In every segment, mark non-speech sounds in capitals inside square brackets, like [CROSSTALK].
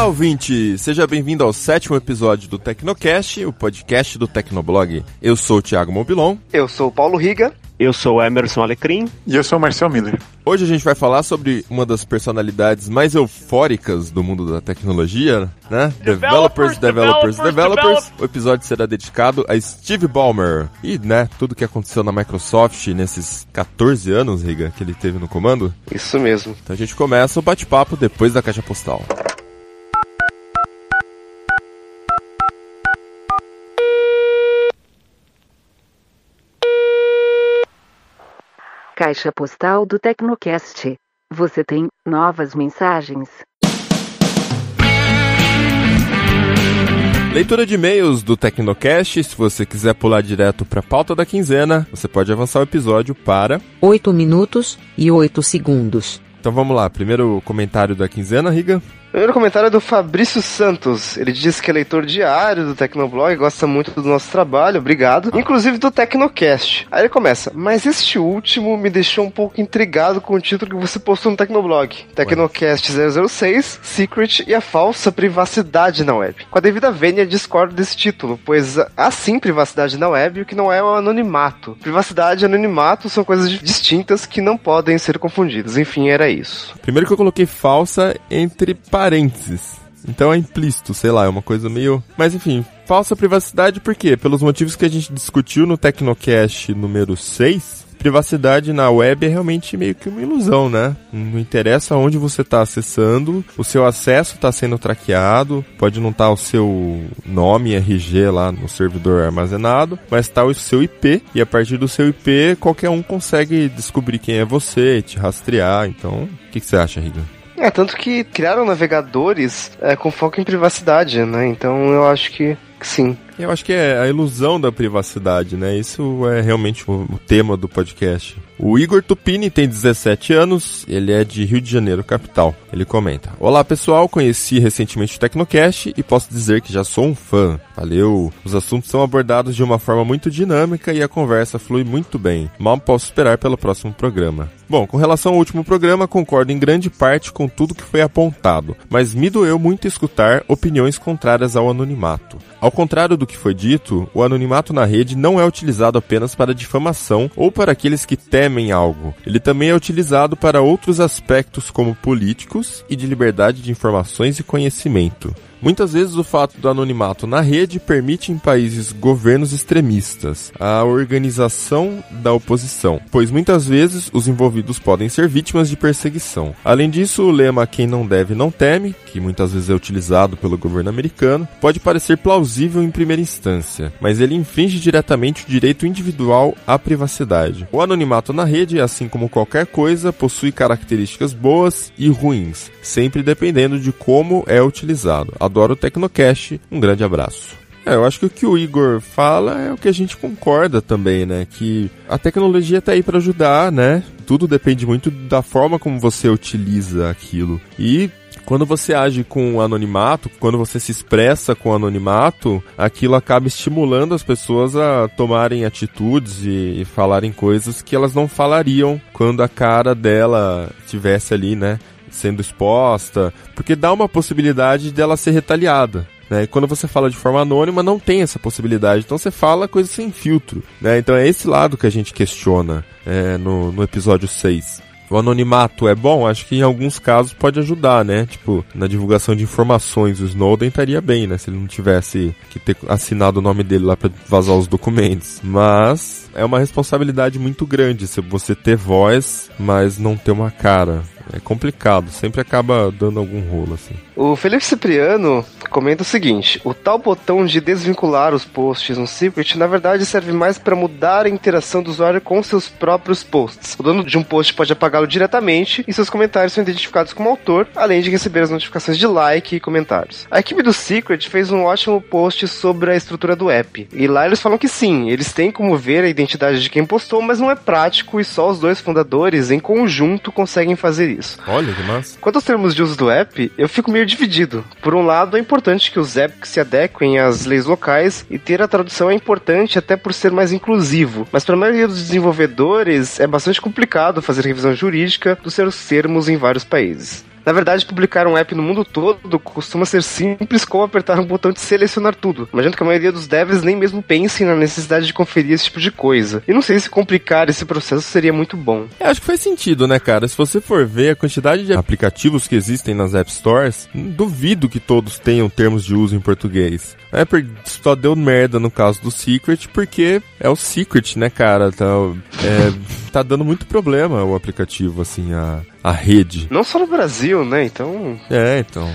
Olá, ouvinte! Seja bem-vindo ao sétimo episódio do Tecnocast, o podcast do Tecnoblog. Eu sou o Thiago Mobilon. Eu sou o Paulo Riga. Eu sou o Emerson Alecrim. E eu sou o Marcel Miller. Hoje a gente vai falar sobre uma das personalidades mais eufóricas do mundo da tecnologia, né? Developers, developers, developers. developers. O episódio será dedicado a Steve Ballmer. E, né, tudo que aconteceu na Microsoft nesses 14 anos, Riga, que ele teve no comando. Isso mesmo. Então a gente começa o bate-papo depois da caixa postal. Caixa postal do Tecnocast. Você tem novas mensagens? Leitura de e-mails do Tecnocast. Se você quiser pular direto para a pauta da quinzena, você pode avançar o episódio para 8 minutos e 8 segundos. Então vamos lá, primeiro comentário da quinzena, Riga. Primeiro comentário é do Fabrício Santos. Ele diz que é leitor diário do Tecnoblog, gosta muito do nosso trabalho, obrigado. Inclusive do Tecnocast. Aí ele começa, mas este último me deixou um pouco intrigado com o título que você postou no Tecnoblog. Tecnocast 006, Secret e a falsa privacidade na web. Com a devida vênia, discordo desse título, pois há sim privacidade na web, o que não é o anonimato. Privacidade e anonimato são coisas distintas que não podem ser confundidas. Enfim, era isso. Primeiro que eu coloquei falsa entre parênteses. Então é implícito, sei lá, é uma coisa meio. Mas enfim, falsa privacidade por quê? Pelos motivos que a gente discutiu no Tecnocast número 6. Privacidade na web é realmente meio que uma ilusão, né? Não interessa onde você está acessando, o seu acesso está sendo traqueado, pode não estar tá o seu nome RG lá no servidor armazenado, mas está o seu IP, e a partir do seu IP qualquer um consegue descobrir quem é você, te rastrear. Então, o que, que você acha, Riga? É, tanto que criaram navegadores é, com foco em privacidade, né? Então eu acho que, sim. Eu acho que é a ilusão da privacidade, né? Isso é realmente o, o tema do podcast. O Igor Tupini tem 17 anos, ele é de Rio de Janeiro, capital. Ele comenta: Olá pessoal, conheci recentemente o Tecnocast e posso dizer que já sou um fã. Valeu! Os assuntos são abordados de uma forma muito dinâmica e a conversa flui muito bem. Mal posso esperar pelo próximo programa. Bom, com relação ao último programa, concordo em grande parte com tudo que foi apontado, mas me doeu muito escutar opiniões contrárias ao anonimato. Ao contrário do que foi dito, o anonimato na rede não é utilizado apenas para difamação ou para aqueles que temem algo. Ele também é utilizado para outros aspectos como políticos e de liberdade de informações e conhecimento. Muitas vezes o fato do anonimato na rede permite em países governos extremistas a organização da oposição, pois muitas vezes os envolvidos podem ser vítimas de perseguição. Além disso, o lema quem não deve não teme, que muitas vezes é utilizado pelo governo americano, pode parecer plausível em primeira instância, mas ele infringe diretamente o direito individual à privacidade. O anonimato na rede, assim como qualquer coisa, possui características boas e ruins, sempre dependendo de como é utilizado adoro o Tecnocast. Um grande abraço. É, eu acho que o que o Igor fala é o que a gente concorda também, né? Que a tecnologia está aí para ajudar, né? Tudo depende muito da forma como você utiliza aquilo. E quando você age com anonimato, quando você se expressa com anonimato, aquilo acaba estimulando as pessoas a tomarem atitudes e, e falarem coisas que elas não falariam quando a cara dela estivesse ali, né? Sendo exposta, porque dá uma possibilidade dela ser retaliada. Né? E quando você fala de forma anônima, não tem essa possibilidade. Então você fala coisa sem filtro. Né? Então é esse lado que a gente questiona é, no, no episódio 6 o anonimato é bom, acho que em alguns casos pode ajudar, né? Tipo, na divulgação de informações, o Snowden estaria bem, né? Se ele não tivesse que ter assinado o nome dele lá para vazar os documentos. Mas é uma responsabilidade muito grande se você ter voz, mas não ter uma cara. É complicado, sempre acaba dando algum rolo assim. O Felipe Cipriano comenta o seguinte: o tal botão de desvincular os posts no Secret na verdade serve mais para mudar a interação do usuário com seus próprios posts. O dono de um post pode apagá-lo diretamente e seus comentários são identificados como autor, além de receber as notificações de like e comentários. A equipe do Secret fez um ótimo post sobre a estrutura do app. E lá eles falam que sim, eles têm como ver a identidade de quem postou, mas não é prático e só os dois fundadores em conjunto conseguem fazer isso. Olha que massa. Quanto aos termos de uso do app, eu fico meio dividido. Por um lado, é importante que os apps se adequem às leis locais e ter a tradução é importante até por ser mais inclusivo. Mas para a maioria dos desenvolvedores é bastante complicado fazer revisão jurídica dos seus termos em vários países. Na verdade, publicar um app no mundo todo costuma ser simples como apertar um botão de selecionar tudo. Imagino que a maioria dos devs nem mesmo pensem na necessidade de conferir esse tipo de coisa. E não sei se complicar esse processo seria muito bom. É, acho que faz sentido, né, cara? Se você for ver a quantidade de aplicativos que existem nas App Stores, duvido que todos tenham termos de uso em português. A Apple só deu merda no caso do Secret, porque é o Secret, né, cara? Tá, é, tá dando muito problema o aplicativo, assim, a, a rede. Não só no Brasil, né? Então. É, então.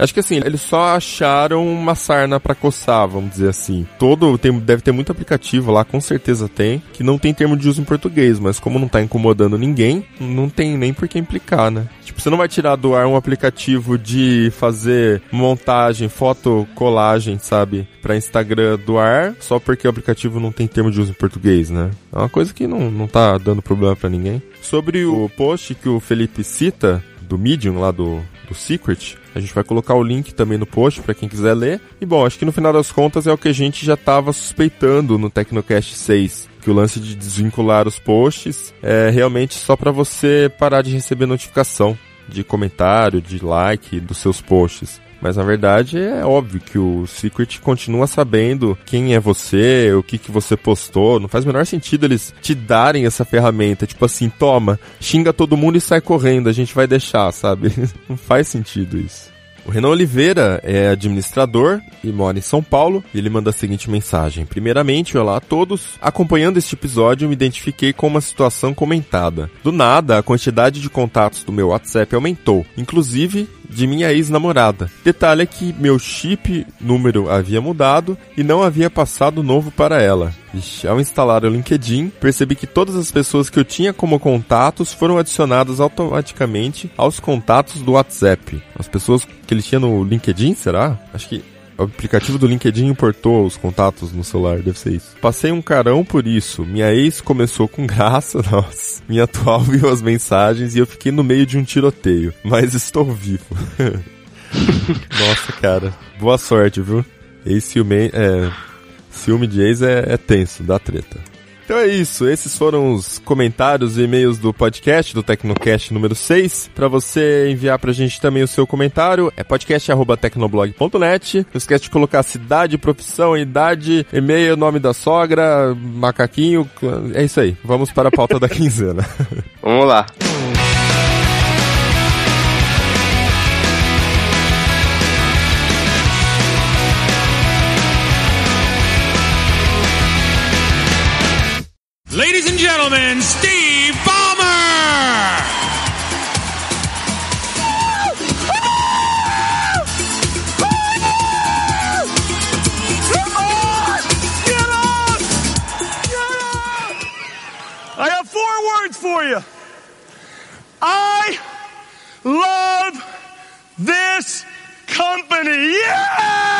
Acho que assim, eles só acharam uma sarna para coçar, vamos dizer assim. Todo tem, deve ter muito aplicativo lá, com certeza tem, que não tem termo de uso em português, mas como não tá incomodando ninguém, não tem nem por que implicar, né? Tipo, você não vai tirar do ar um aplicativo de fazer montagem, foto, colagem, sabe? Pra Instagram do ar, só porque o aplicativo não tem termo de uso em português, né? É uma coisa que não, não tá dando problema para ninguém. Sobre o post que o Felipe cita, do Medium, lá do, do Secret, a gente vai colocar o link também no post para quem quiser ler. E bom, acho que no final das contas é o que a gente já estava suspeitando no Tecnocast 6 que o lance de desvincular os posts é realmente só para você parar de receber notificação de comentário, de like dos seus posts. Mas na verdade é óbvio que o Secret continua sabendo quem é você, o que, que você postou. Não faz o menor sentido eles te darem essa ferramenta. Tipo assim, toma, xinga todo mundo e sai correndo, a gente vai deixar, sabe? [LAUGHS] Não faz sentido isso. O Renan Oliveira é administrador e mora em São Paulo e ele manda a seguinte mensagem. Primeiramente, olá a todos. Acompanhando este episódio, me identifiquei com uma situação comentada. Do nada, a quantidade de contatos do meu WhatsApp aumentou, inclusive de minha ex-namorada. Detalhe é que meu chip número havia mudado e não havia passado novo para ela. Ixi, ao instalar o LinkedIn, percebi que todas as pessoas que eu tinha como contatos foram adicionadas automaticamente aos contatos do WhatsApp. As pessoas que ele tinha no LinkedIn, será? Acho que o aplicativo do LinkedIn importou os contatos no celular, deve ser isso. Passei um carão por isso. Minha ex começou com [LAUGHS] graça, nossa. Minha atual viu as mensagens e eu fiquei no meio de um tiroteio. Mas estou vivo. [LAUGHS] nossa, cara. Boa sorte, viu? Ex ciúme, é, ciúme de ex é, é tenso, dá treta. Então é isso, esses foram os comentários e e-mails do podcast, do Tecnocast número 6. Para você enviar pra gente também o seu comentário, é podcast.tecnoblog.net. Não esquece de colocar cidade, profissão, idade, e-mail, nome da sogra, macaquinho. É isso aí, vamos para a pauta da [LAUGHS] quinzena. Vamos lá. And Steve Ballmer! I have four words for you. I love this company. Yes!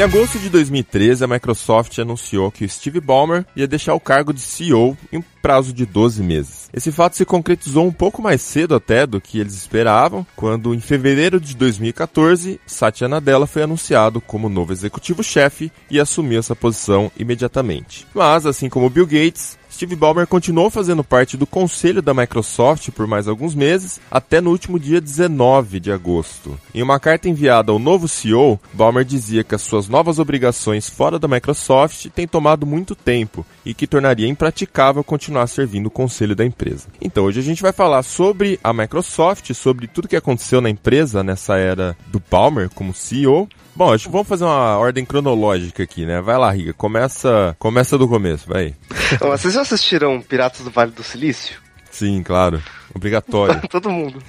Em agosto de 2013, a Microsoft anunciou que Steve Ballmer ia deixar o cargo de CEO em um prazo de 12 meses. Esse fato se concretizou um pouco mais cedo até do que eles esperavam, quando em fevereiro de 2014, Satya Nadella foi anunciado como novo executivo-chefe e assumiu essa posição imediatamente. Mas, assim como Bill Gates, Steve Ballmer continuou fazendo parte do conselho da Microsoft por mais alguns meses, até no último dia 19 de agosto. Em uma carta enviada ao novo CEO, Ballmer dizia que as suas novas obrigações fora da Microsoft têm tomado muito tempo e que tornaria impraticável continuar servindo o conselho da empresa. Então hoje a gente vai falar sobre a Microsoft, sobre tudo que aconteceu na empresa nessa era do Ballmer como CEO, Bom, acho que vamos fazer uma ordem cronológica aqui, né? Vai lá, Riga. Começa, começa do começo, vai. Vocês já assistiram Piratas do Vale do Silício? Sim, claro. Obrigatório. [LAUGHS] Todo mundo.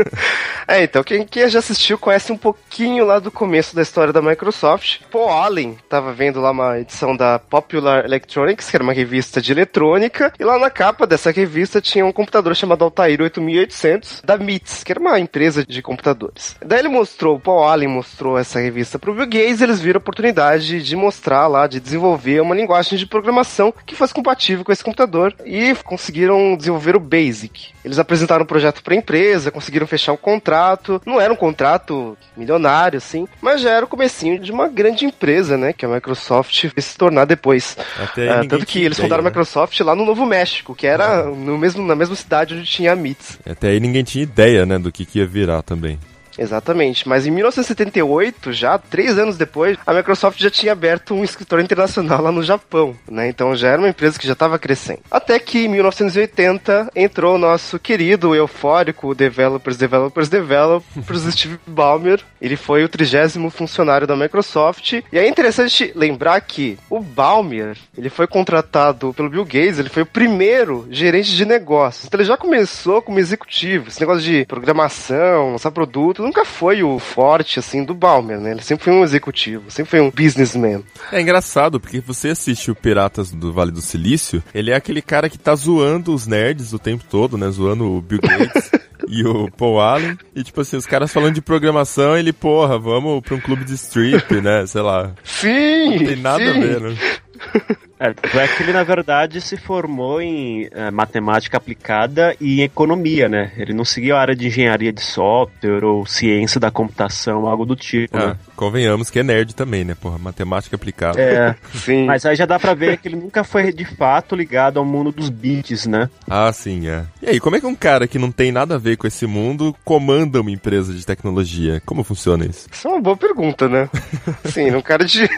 [LAUGHS] é, então, quem, quem já assistiu conhece um pouquinho lá do começo da história da Microsoft. Paul Allen tava vendo lá uma edição da Popular Electronics, que era uma revista de eletrônica, e lá na capa dessa revista tinha um computador chamado Altair 8800 da MITS, que era uma empresa de computadores. Daí ele mostrou, o Paul Allen mostrou essa revista pro Bill Gates, e eles viram a oportunidade de mostrar lá, de desenvolver uma linguagem de programação que fosse compatível com esse computador, e conseguiram desenvolver o BASIC. Eles Eles apresentaram o um projeto para a empresa, conseguiram fechar um contrato. Não era um contrato milionário, assim, mas já era o comecinho de uma grande empresa, né? Que a Microsoft se tornar depois. Uh, tanto que eles fundaram né? a Microsoft lá no Novo México, que era no mesmo, na mesma cidade onde tinha a MITS. Até aí ninguém tinha ideia, né, do que, que ia virar também. Exatamente, mas em 1978, já três anos depois, a Microsoft já tinha aberto um escritório internacional lá no Japão, né? Então já era uma empresa que já estava crescendo. Até que em 1980 entrou o nosso querido, eufórico Developers, Developers, Developers [LAUGHS] Steve Ballmer. Ele foi o trigésimo funcionário da Microsoft. E é interessante lembrar que o Ballmer, ele foi contratado pelo Bill Gates, ele foi o primeiro gerente de negócios. Então ele já começou como executivo, esse negócio de programação, lançar produto, nunca foi o forte, assim, do Balmer, né? Ele sempre foi um executivo, sempre foi um businessman. É engraçado, porque você assiste o Piratas do Vale do Silício, ele é aquele cara que tá zoando os nerds o tempo todo, né? Zoando o Bill Gates. [LAUGHS] e o Paul Allen. E, tipo assim, os caras falando de programação, ele, porra, vamos pra um clube de strip, né? Sei lá. Sim! Não tem nada sim. a ver, né? [LAUGHS] É, é que ele, na verdade, se formou em é, matemática aplicada e em economia, né? Ele não seguiu a área de engenharia de software ou ciência da computação, algo do tipo, Ah, né? convenhamos que é nerd também, né? Porra, matemática aplicada. É, [LAUGHS] Sim. mas aí já dá pra ver que ele nunca foi de fato ligado ao mundo dos bits, né? Ah, sim, é. E aí, como é que um cara que não tem nada a ver com esse mundo comanda uma empresa de tecnologia? Como funciona isso? Isso é uma boa pergunta, né? [LAUGHS] Sim, um cara de.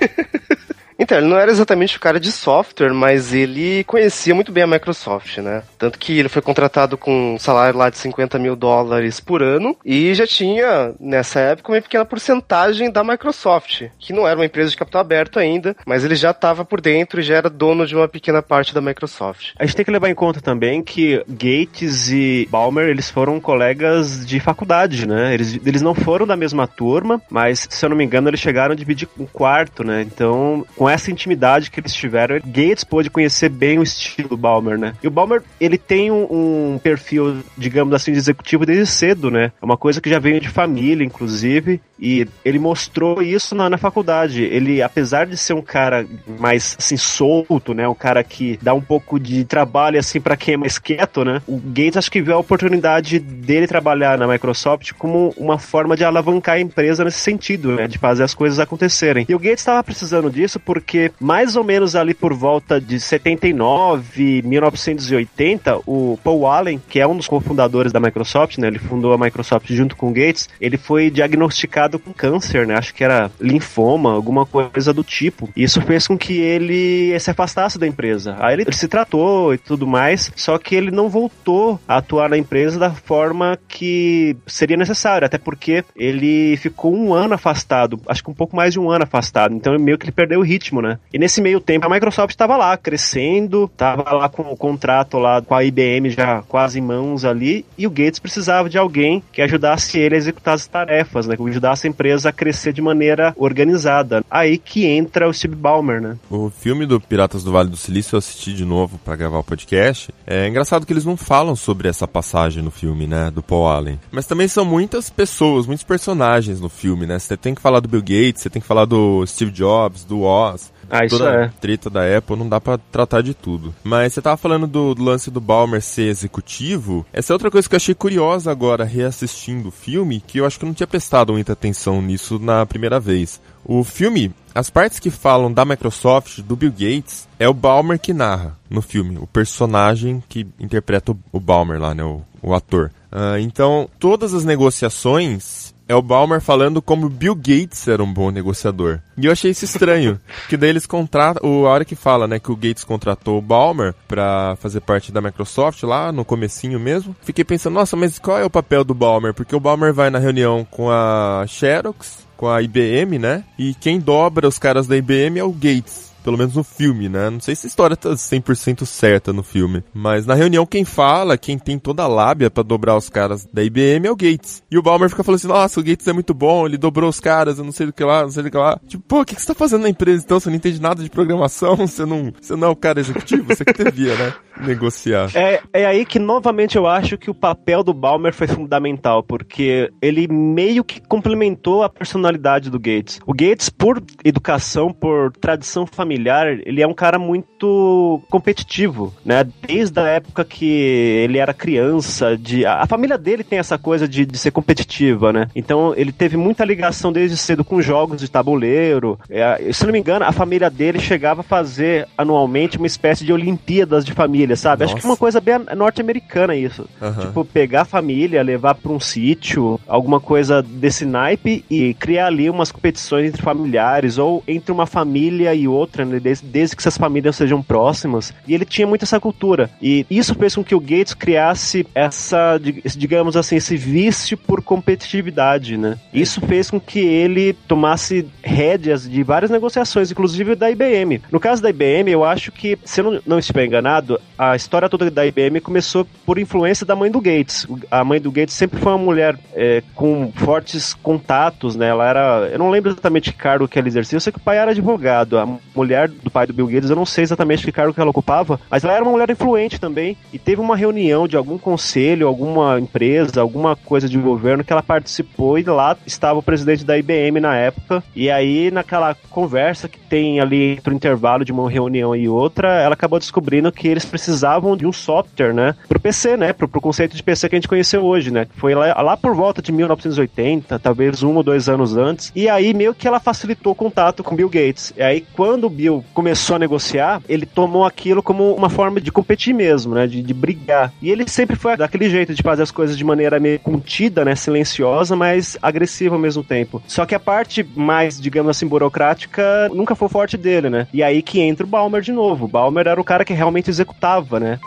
Então, ele não era exatamente o cara de software, mas ele conhecia muito bem a Microsoft, né? Tanto que ele foi contratado com um salário lá de 50 mil dólares por ano e já tinha, nessa época, uma pequena porcentagem da Microsoft, que não era uma empresa de capital aberto ainda, mas ele já estava por dentro e já era dono de uma pequena parte da Microsoft. A gente tem que levar em conta também que Gates e Balmer, eles foram colegas de faculdade, né? Eles, eles não foram da mesma turma, mas, se eu não me engano, eles chegaram a dividir um quarto, né? Então, com essa intimidade que eles tiveram, Gates pôde conhecer bem o estilo Balmer, né? E o Balmer, ele tem um, um perfil, digamos assim, de executivo desde cedo, né? É uma coisa que já veio de família, inclusive, e ele mostrou isso na, na faculdade. Ele, apesar de ser um cara mais, assim, solto, né? Um cara que dá um pouco de trabalho, assim, para quem é mais quieto, né? O Gates, acho que viu a oportunidade dele trabalhar na Microsoft como uma forma de alavancar a empresa nesse sentido, né? De fazer as coisas acontecerem. E o Gates estava precisando disso porque mais ou menos ali por volta de 79, 1980, o Paul Allen, que é um dos cofundadores da Microsoft, né? Ele fundou a Microsoft junto com o Gates, ele foi diagnosticado com câncer, né? Acho que era linfoma, alguma coisa do tipo. Isso fez com que ele se afastasse da empresa. Aí ele, ele se tratou e tudo mais, só que ele não voltou a atuar na empresa da forma que seria necessário, até porque ele ficou um ano afastado, acho que um pouco mais de um ano afastado, então meio que ele perdeu o ritmo, né? E nesse meio tempo a Microsoft estava lá crescendo, estava lá com o contrato lá com a IBM já quase em mãos ali, e o Gates precisava de alguém que ajudasse ele a executar as tarefas, né? Que ajudasse a empresa a crescer de maneira organizada. Aí que entra o Steve Ballmer, né? O filme do Piratas do Vale do Silício eu assisti de novo pra gravar o podcast. É engraçado que eles não falam sobre essa passagem no filme, né, do Paul Allen. Mas também são muitas pessoas, muitos personagens no filme, né? Você tem que falar do Bill Gates, você tem que falar do Steve Jobs, do Oz. Ah, isso Toda é. a treta da Apple não dá pra tratar de tudo. Mas você tava falando do, do lance do Balmer ser executivo. Essa é outra coisa que eu achei curiosa agora, reassistindo o filme, que eu acho que eu não tinha prestado muita atenção nisso na primeira vez. O filme, as partes que falam da Microsoft, do Bill Gates, é o Balmer que narra no filme, o personagem que interpreta o, o Balmer lá, né, o, o ator. Ah, então, todas as negociações é o Balmer falando como Bill Gates era um bom negociador. E eu achei isso estranho, [LAUGHS] que daí eles contratam, o- a hora que fala, né, que o Gates contratou o Balmer pra fazer parte da Microsoft lá no comecinho mesmo, fiquei pensando, nossa, mas qual é o papel do Balmer? Porque o Balmer vai na reunião com a Xerox, com a IBM, né? E quem dobra os caras da IBM é o Gates. Pelo menos no filme, né? Não sei se a história tá 100% certa no filme. Mas na reunião, quem fala, quem tem toda a lábia pra dobrar os caras da IBM é o Gates. E o Balmer fica falando assim: Nossa, o Gates é muito bom, ele dobrou os caras, eu não sei do que lá, não sei do que lá. Tipo, pô, o que, que você tá fazendo na empresa então? Você não entende nada de programação? [LAUGHS] Você não, você não é o cara executivo? Você que devia, né? [LAUGHS] negociar. É, é aí que novamente eu acho que o papel do Balmer foi fundamental, porque ele meio que complementou a personalidade do Gates. O Gates, por educação, por tradição familiar, ele é um cara muito competitivo, né? Desde a época que ele era criança, de a, família dele tem essa coisa de, de ser competitiva, né? Então ele teve muita ligação desde cedo com jogos de tabuleiro. É, se não me engano, a família dele chegava a fazer anualmente uma espécie de Olimpíadas de família, sabe? Acho que é uma coisa bem norte-americana isso. Aham. Tipo, pegar a família, levar pra um sítio, alguma coisa desse naipe e criar ali umas competições entre familiares ou entre uma família e outra, né? Desde, desde que essas famílias sejam próximas. E ele tinha muito essa cultura. E isso fez com que o Gates criasse essa, dig- digamos assim, esse vício por competitividade, né? Isso fez com que ele tomasse rédeas de várias negociações, inclusive da IBM. No caso da IBM, eu acho que, se eu não, não estiver enganado, a história toda da IBM começou por influência da mãe do Gates. A mãe do Gates sempre foi uma mulher é, com fortes contatos, né? Ela era. Eu não lembro exatamente que cargo que ela exercia, eu sei que o pai era advogado. A mulher do pai do Bill Gates, eu não sei exatamente que cargo que ela ocupava, mas ela era uma mulher influente também. E teve uma reunião de algum conselho, alguma empresa, alguma coisa de governo que ela participou e lá estava o presidente da IBM na época. E aí, naquela conversa que tem ali entre o intervalo de uma reunião e outra, ela acabou descobrindo que eles precisavam de um software, né? Pro PC, né? Pro, pro conceito de PC que a gente conheceu hoje, né? Foi lá, lá por volta de 1980, talvez um ou dois anos antes. E aí, meio que ela facilitou o contato com Bill Gates. E aí, quando o Bill começou a negociar, ele tomou aquilo como uma forma de competir mesmo, né? De, de brigar. E ele sempre foi daquele jeito de fazer as coisas de maneira meio contida, né? Silenciosa, mas agressiva ao mesmo tempo. Só que a parte mais, digamos assim, burocrática nunca foi forte dele, né? E aí que entra o Balmer de novo. O Balmer era o cara que realmente executava, né?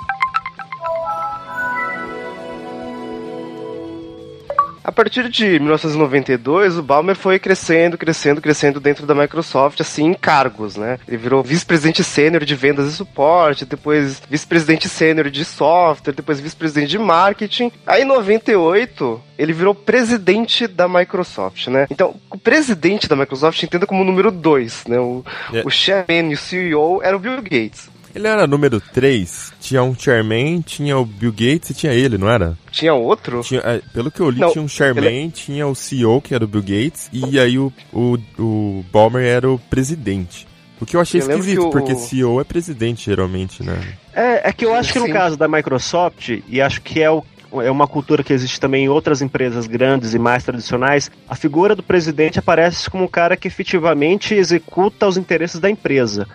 A partir de 1992, o Balmer foi crescendo, crescendo, crescendo dentro da Microsoft, assim, em cargos, né? Ele virou vice-presidente sênior de vendas e suporte, depois vice-presidente sênior de software, depois vice-presidente de marketing. Aí, em 98, ele virou presidente da Microsoft, né? Então, o presidente da Microsoft entenda como número 2, né? O, É. o chairman e o CEO era o Bill Gates. Ele era número 3, tinha um chairman, tinha o Bill Gates e tinha ele, não era? Tinha outro? Tinha, é, pelo que eu li, Não, tinha um chairman, tinha o CEO, que era o Bill Gates, e aí o, o, o Balmer era o presidente. O que eu achei Eu esquisito, o- porque CEO é presidente, geralmente, né? É, é que eu acho que no Sim. caso da Microsoft, e acho que é o é uma cultura que existe também em outras empresas grandes e mais tradicionais, a figura do presidente aparece como um cara que efetivamente executa os interesses da empresa.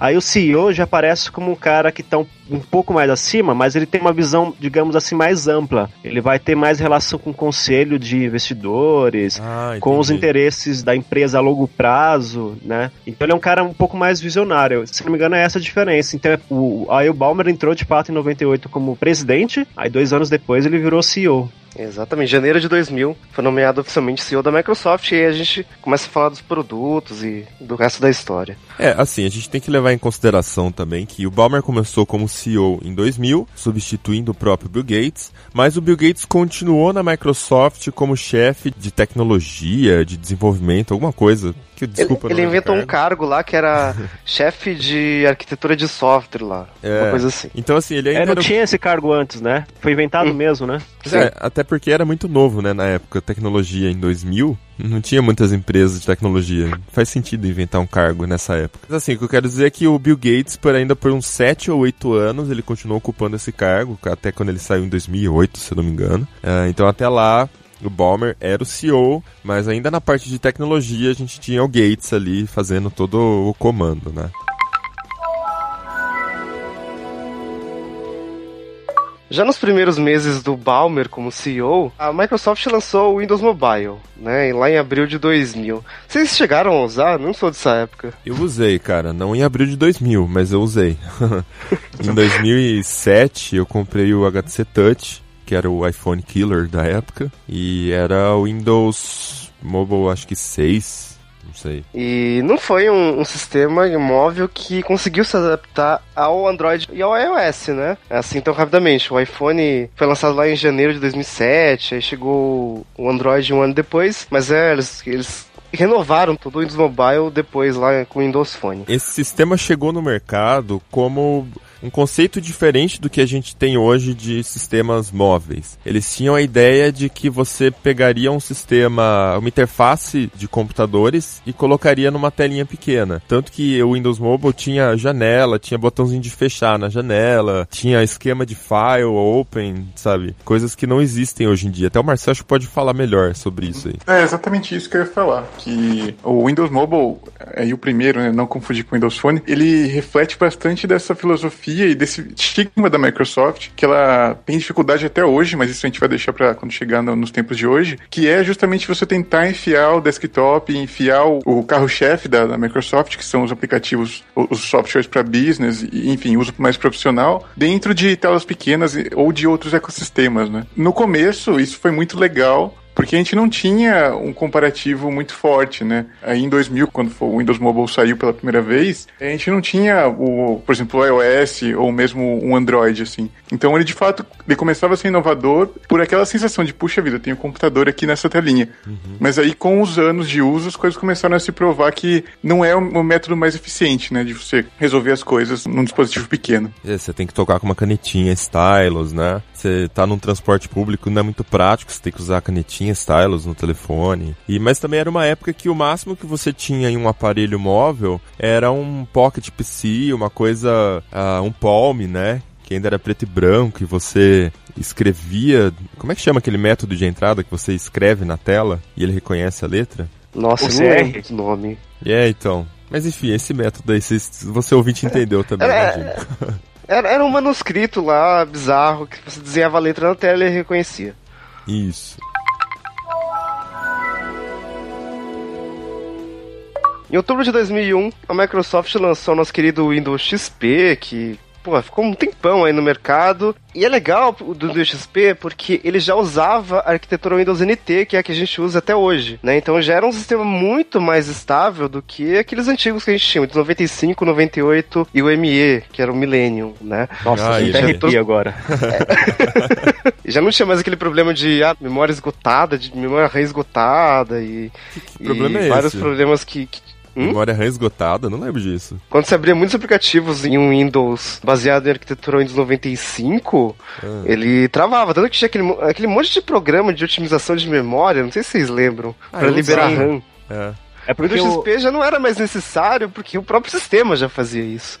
Aí o CEO já aparece como um cara que está um, um pouco mais acima, mas ele tem uma visão, digamos assim, mais ampla. Ele vai ter mais relação com o conselho de investidores, Ah, com os interesses da empresa a longo prazo, né? Então ele é um cara um pouco mais visionário. Se não me engano, é essa a diferença. Então é- o, aí o Balmer entrou de fato em 98 como presidente, aí dois anos depois ele virou CEO. Exatamente, janeiro de 2000 foi nomeado oficialmente CEO da Microsoft e aí a gente começa a falar dos produtos e do resto da história. É, assim, a gente tem que levar em consideração também que o Balmer começou como CEO em 2000, substituindo o próprio Bill Gates, mas o Bill Gates continuou na Microsoft como chefe de tecnologia, de desenvolvimento, alguma coisa. Que, Ele, desculpa, ele lembro inventou um cargo lá que era [LAUGHS] chefe de arquitetura de software lá, É. uma coisa assim. Então, assim, ele ainda É, não era tinha esse cargo antes, né? Foi inventado mesmo, né? É, até porque era muito novo, né, na época, tecnologia em 2000, não tinha muitas empresas de tecnologia. Faz sentido inventar um cargo nessa época. Mas assim, o que eu quero dizer é que o Bill Gates, por ainda por uns 7 ou 8 anos, ele continuou ocupando esse cargo, até quando ele saiu em 2008, se eu não me engano. Ah, então até lá, o Balmer era o CEO, mas ainda na parte de tecnologia a gente tinha o Gates ali fazendo todo o comando, né. Já nos primeiros meses do Balmer como CEO, a Microsoft lançou o Windows Mobile, né, lá em abril de 2000. Vocês chegaram a usar? Não sou dessa época. Eu usei, cara, não em abril de 2000, mas eu usei. [LAUGHS] em 2007 eu comprei o HTC Touch, que era o iPhone killer da época, e era o Windows Mobile, acho que 6, não sei. E não foi um, um sistema móvel que conseguiu se adaptar ao Android e ao iOS, né? Assim tão rapidamente. O iPhone foi lançado lá em janeiro de 2007, aí chegou o Android um ano depois, mas é, eles, eles renovaram todo o Windows Mobile depois lá com o Windows Phone. Esse sistema chegou no mercado como um conceito diferente do que a gente tem hoje de sistemas móveis. Eles tinham a ideia de que você pegaria um sistema, uma interface de computadores e colocaria numa telinha pequena. Tanto que o Windows Mobile tinha janela, tinha botãozinho de fechar na janela, tinha esquema de file, open, sabe? Coisas que não existem hoje em dia. Até o Marcelo acho que pode falar melhor sobre isso aí. É exatamente isso que eu ia falar. Que o Windows Mobile, aí o primeiro, né, não confundir com o Windows Phone, ele reflete bastante dessa filosofia e desse estigma da Microsoft, que ela tem dificuldade até hoje, mas isso a gente vai deixar para quando chegar no, nos tempos de hoje, que é justamente você tentar enfiar o desktop, enfiar o, o carro-chefe da, da, Microsoft, que são os aplicativos, os softwares para business, e, enfim, uso mais profissional, dentro de telas pequenas ou de outros ecossistemas, né? No começo, isso foi muito legal, porque a gente não tinha um comparativo muito forte, né? Aí em 2000, quando o Windows Mobile saiu pela primeira vez, a gente não tinha o, por exemplo, o iOS ou mesmo um Android, assim. Então ele de fato, ele começava a ser inovador por aquela sensação de, puxa vida, tem um computador aqui nessa telinha. Uhum. Mas aí com os anos de uso, as coisas começaram a se provar que não é o método mais eficiente, né? De você resolver as coisas num dispositivo pequeno. É, você tem que tocar com uma canetinha, stylus, né? Você tá num transporte público, não é muito prático, você tem que usar a canetinha, stylus no telefone. E mas também era uma época que o máximo que você tinha em um aparelho móvel era um Pocket PC, uma coisa, uh, um Palm, né? Que ainda era preto e branco, e você escrevia. Como é que chama aquele método de entrada que você escreve na tela e ele reconhece a letra? Nossa, o não é esse nome. É, então. Mas enfim, esse método aí, você ouvinte entendeu também, é, né, [LAUGHS] era, era um manuscrito lá, bizarro, que você desenhava a letra na tela e reconhecia. Isso. Em outubro de 2001, a Microsoft lançou o nosso querido Windows XP, que pô, ficou um tempão aí no mercado. E é legal do Windows XP porque ele já usava a arquitetura Windows NT, que é a que a gente usa até hoje, né? Então já era um sistema muito mais estável do que aqueles antigos que a gente tinha, de 95, 98 e o ME, que era o Millennium, né? Nossa, ah, até arrepia agora. É. [LAUGHS] já não tinha mais aquele problema de ah, memória esgotada, de memória reesgotada e, que problema e é vários problemas que, que Hum? Memória RAM esgotada, não lembro disso. Quando você abria muitos aplicativos em um Windows baseado em arquitetura Windows 95, ah. ele travava. Tanto que tinha aquele, aquele monte de programa de otimização de memória, não sei se vocês lembram, ah, para liberar usava. RAM. É. É porque o Windows XP já não era mais necessário, porque o próprio sistema já fazia isso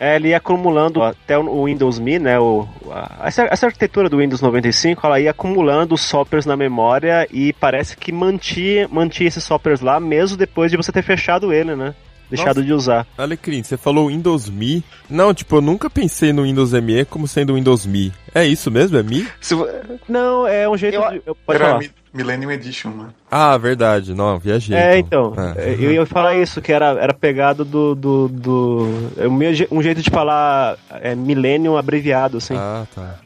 ele ia acumulando até o Windows Me, né? O, a, essa, essa, arquitetura do Windows 95, ela ia acumulando softwares na memória e parece que mantinha, mantinha esses softwares lá mesmo depois de você ter fechado ele, né? Deixado Nossa. de usar. Alecrim, você falou Windows Me. Não, tipo, eu nunca pensei no Windows ME como sendo Windows Me. É isso mesmo? É Me? Não, é um jeito eu... de... Pode Era falar. Millennium Edition, mano. Ah, verdade. Não, viajei. É, então. então é. Eu ia falar isso, que era, era pegado do... do, do é um jeito de falar é, Millennium abreviado, assim. Ah, tá.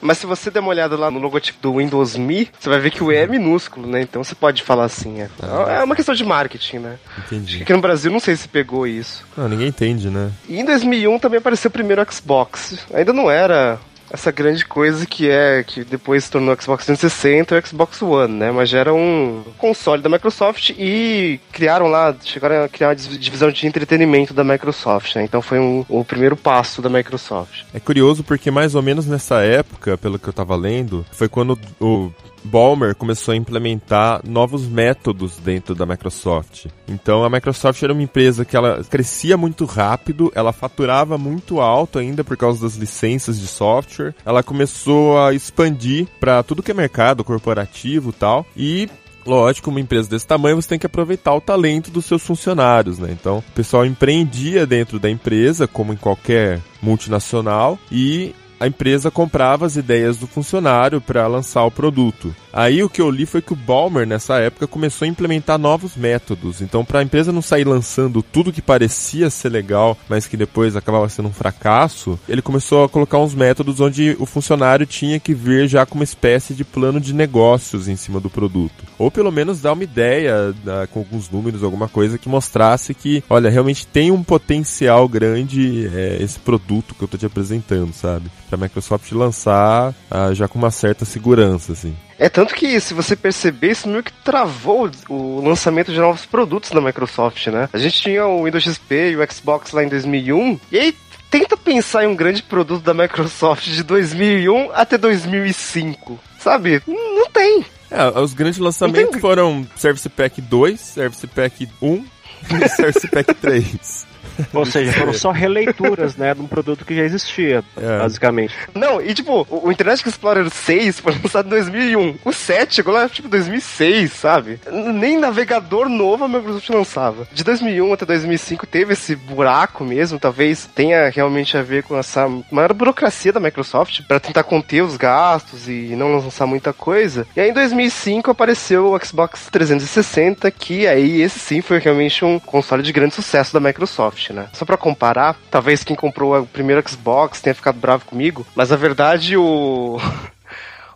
Mas se você der uma olhada lá no logotipo do Windows Me, você vai ver que o E é minúsculo, né? Então você pode falar assim. É, ah. é uma questão de marketing, né? Entendi. Aqui no Brasil não sei se pegou isso. Não, ninguém entende, né? E em 2001 também apareceu o primeiro Xbox. Ainda não era essa grande coisa que é que depois se tornou Xbox 360 e o Xbox One, né? Mas já era um console da Microsoft e criaram lá, chegaram a criar uma divisão de entretenimento da Microsoft, né? Então foi um, o primeiro passo da Microsoft. É curioso porque mais ou menos nessa época, pelo que eu tava lendo, foi quando o Balmer começou a implementar novos métodos dentro da Microsoft. Então a Microsoft era uma empresa que ela crescia muito rápido, ela faturava muito alto ainda por causa das licenças de software. Ela começou a expandir para tudo que é mercado corporativo, tal, e Lógico, uma empresa desse tamanho você tem que aproveitar o talento dos seus funcionários, né? Então, o pessoal empreendia dentro da empresa, como em qualquer multinacional, e a empresa comprava as ideias do funcionário para lançar o produto. Aí o que eu li foi que o Balmer, nessa época, começou a implementar novos métodos. Então, para a empresa não sair lançando tudo que parecia ser legal, mas que depois acabava sendo um fracasso, ele começou a colocar uns métodos onde o funcionário tinha que vir já com uma espécie de plano de negócios em cima do produto. Ou pelo menos dar uma ideia, com alguns números, alguma coisa que mostrasse que, olha, realmente tem um potencial grande é, esse produto que eu estou te apresentando, sabe? Para a Microsoft lançar ah, já com uma certa segurança, assim. É tanto que, se você perceber, isso meio que travou o lançamento de novos produtos da Microsoft, né? A gente tinha o Windows XP e o Xbox lá em 2001, e aí tenta pensar em um grande produto da Microsoft de 2001 até 2005. Sabe? Não tem. É, os grandes lançamentos foram Service Pack 2, Service Pack 1 e [LAUGHS] Service Pack 3. [LAUGHS] Ou seja, foram só releituras, né, de um produto que já existia, É. basicamente. Não, e tipo, o Internet Explorer 6 foi lançado em 2001. O 7 chegou lá, tipo, 2006, sabe? Nem navegador novo a Microsoft lançava. De 2001 até 2005 teve esse buraco mesmo, talvez tenha realmente a ver com essa maior burocracia da Microsoft para tentar conter os gastos e não lançar muita coisa. E aí em 2005 apareceu o Xbox 360, que aí esse sim foi realmente um console de grande sucesso da Microsoft, né? Só pra comparar, talvez quem comprou o primeiro Xbox tenha ficado bravo comigo, mas na verdade o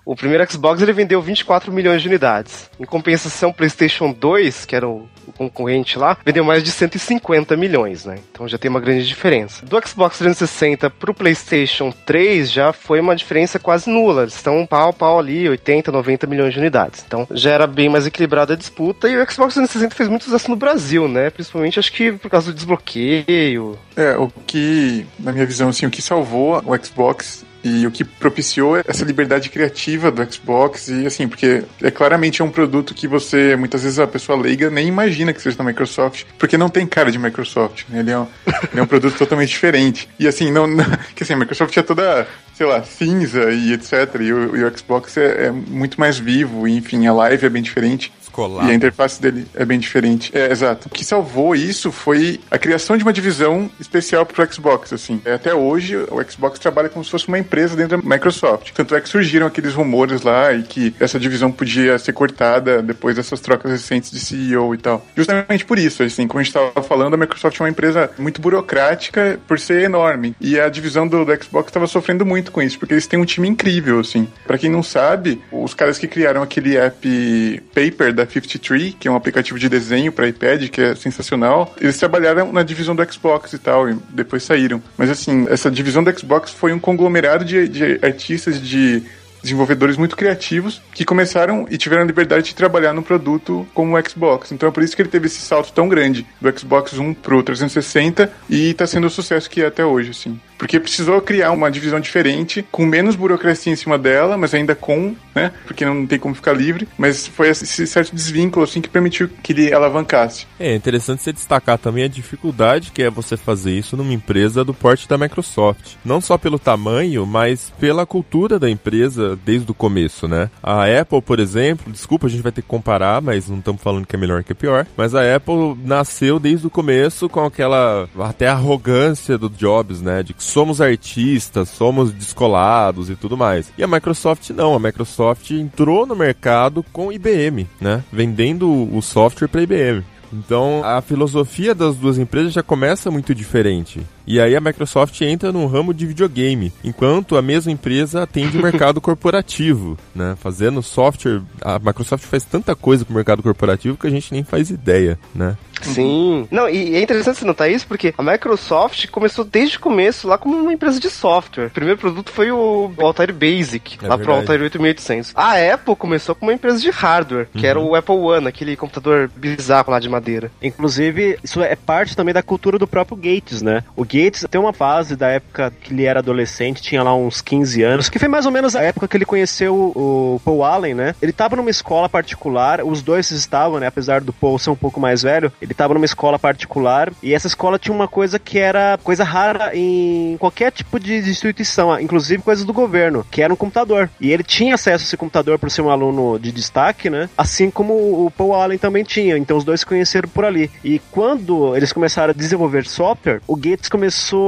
o primeiro Xbox ele vendeu 24 milhões de unidades. Em compensação, o PlayStation 2, que era o, concorrente lá, vendeu mais de 150 milhões, né? Então já tem uma grande diferença. Do Xbox 360 pro PlayStation 3 já foi uma diferença quase nula. Eles estão pau a pau ali, 80, 90 milhões de unidades. Então já era bem mais equilibrada a disputa e o Xbox 360 fez muito sucesso no Brasil, né? Principalmente acho que por causa do desbloqueio. É, o que, na minha visão, assim, o que salvou o Xbox e o que propiciou essa liberdade criativa do Xbox e assim, porque é claramente é um produto que você, muitas vezes a pessoa leiga nem imagina que seja da Microsoft, porque não tem cara de Microsoft, né? Ele é um, ele é um produto totalmente diferente. E assim, não, não [LAUGHS] que assim, a Microsoft é toda, sei lá, cinza e etc. E o, e o Xbox é, é muito mais vivo, e, enfim, a live é bem diferente. Escolar. E a interface dele é bem diferente. É, exato. O que salvou isso foi a criação de uma divisão especial pro Xbox, assim. É, Até hoje, o Xbox trabalha como se fosse uma empresa dentro da Microsoft. Tanto é que surgiram aqueles rumores lá e que essa divisão podia ser cortada depois dessas trocas recentes de CEO e tal. Justamente por isso, assim, como a gente estava falando, a Microsoft é uma empresa muito burocrática por ser enorme. E a divisão do, do Xbox estava sofrendo muito com isso, porque eles têm um time incrível, assim. Pra quem não sabe, os caras que criaram aquele app Paper da 53, que é um aplicativo de desenho para iPad, que é sensacional, eles trabalharam na divisão do Xbox e tal, e depois saíram. Mas assim, essa divisão do Xbox foi um conglomerado de, de artistas, de desenvolvedores muito criativos que começaram e tiveram a liberdade de trabalhar no produto como o Xbox. Então é por isso que ele teve esse salto tão grande do Xbox One pro 360 e tá sendo o sucesso que é até hoje, assim. Porque precisou criar uma divisão diferente, com menos burocracia em cima dela, mas ainda com, né? Porque não tem como ficar livre. Mas foi esse certo desvínculo, assim, que permitiu que ele alavancasse. É interessante você destacar também a dificuldade que é você fazer isso numa empresa do porte da Microsoft. Não só pelo tamanho, mas pela cultura da empresa desde o começo, né? A Apple, por exemplo, desculpa, a gente vai ter que comparar, mas não estamos falando que é melhor que é pior. Mas a Apple nasceu desde o começo com aquela até arrogância do Jobs, né? De que somos artistas, somos descolados e tudo mais. E a Microsoft não, a Microsoft entrou no mercado com IBM, né? Vendendo o software para IBM. Então a filosofia das duas empresas já começa muito diferente. E aí a Microsoft entra no ramo de videogame, enquanto a mesma empresa atende o [LAUGHS] mercado corporativo, né? Fazendo software, a Microsoft faz tanta coisa pro mercado corporativo que a gente nem faz ideia, né? Sim. Não, e é interessante você notar isso porque a Microsoft começou desde o começo lá como uma empresa de software. O primeiro produto foi o Altair Basic, É lá pro verdade. Altair 8800. A Apple começou como uma empresa de hardware, que era o Apple One, aquele computador bizarro lá de madeira. Inclusive, isso é parte também da cultura do próprio Gates, né? O Gates tem uma fase da época que ele era adolescente, tinha lá uns 15 anos, que foi mais ou menos a época que ele conheceu o Paul Allen, né? Ele tava numa escola particular, os dois estavam, né? Apesar do Paul ser um pouco mais velho, ele tava numa escola particular e essa escola tinha uma coisa que era coisa rara em qualquer tipo de instituição, inclusive coisas do governo, que era um computador. E ele tinha acesso a esse computador por ser um aluno de destaque, né? Assim como o Paul Allen também tinha. Então os dois se conheceram por ali. E quando eles começaram a desenvolver software, o Gates começou